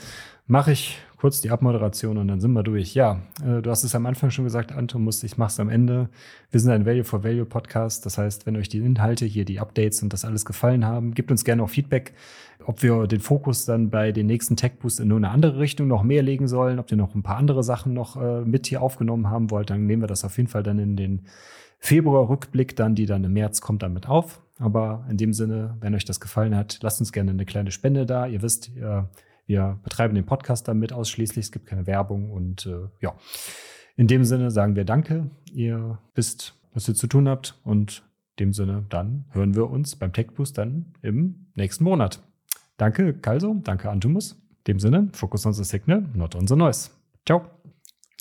mache ich kurz die Abmoderation und dann sind wir durch. Ja, äh, du hast es am Anfang schon gesagt, Anton, musste ich mach's am Ende. Wir sind ein Value for Value Podcast. Das heißt, wenn euch die Inhalte hier, die Updates und das alles gefallen haben, gebt uns gerne auch Feedback, ob wir den Fokus dann bei den nächsten Tech Boost in nur eine andere Richtung noch mehr legen sollen, ob ihr noch ein paar andere Sachen noch äh, mit hier aufgenommen haben wollt, dann nehmen wir das auf jeden Fall dann in den Februar-Rückblick dann, die dann im März kommt, damit auf. Aber in dem Sinne, wenn euch das gefallen hat, lasst uns gerne eine kleine Spende da. Ihr wisst, ihr wir betreiben den Podcast damit ausschließlich. Es gibt keine Werbung und äh, ja. In dem Sinne sagen wir Danke. Ihr wisst, was ihr zu tun habt. Und in dem Sinne, dann hören wir uns beim Tech Boost dann im nächsten Monat. Danke, Kalso. Danke, Antumus. In dem Sinne, Focus on the Signal, not on the noise. Ciao.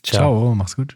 Ciao, Ciao mach's gut.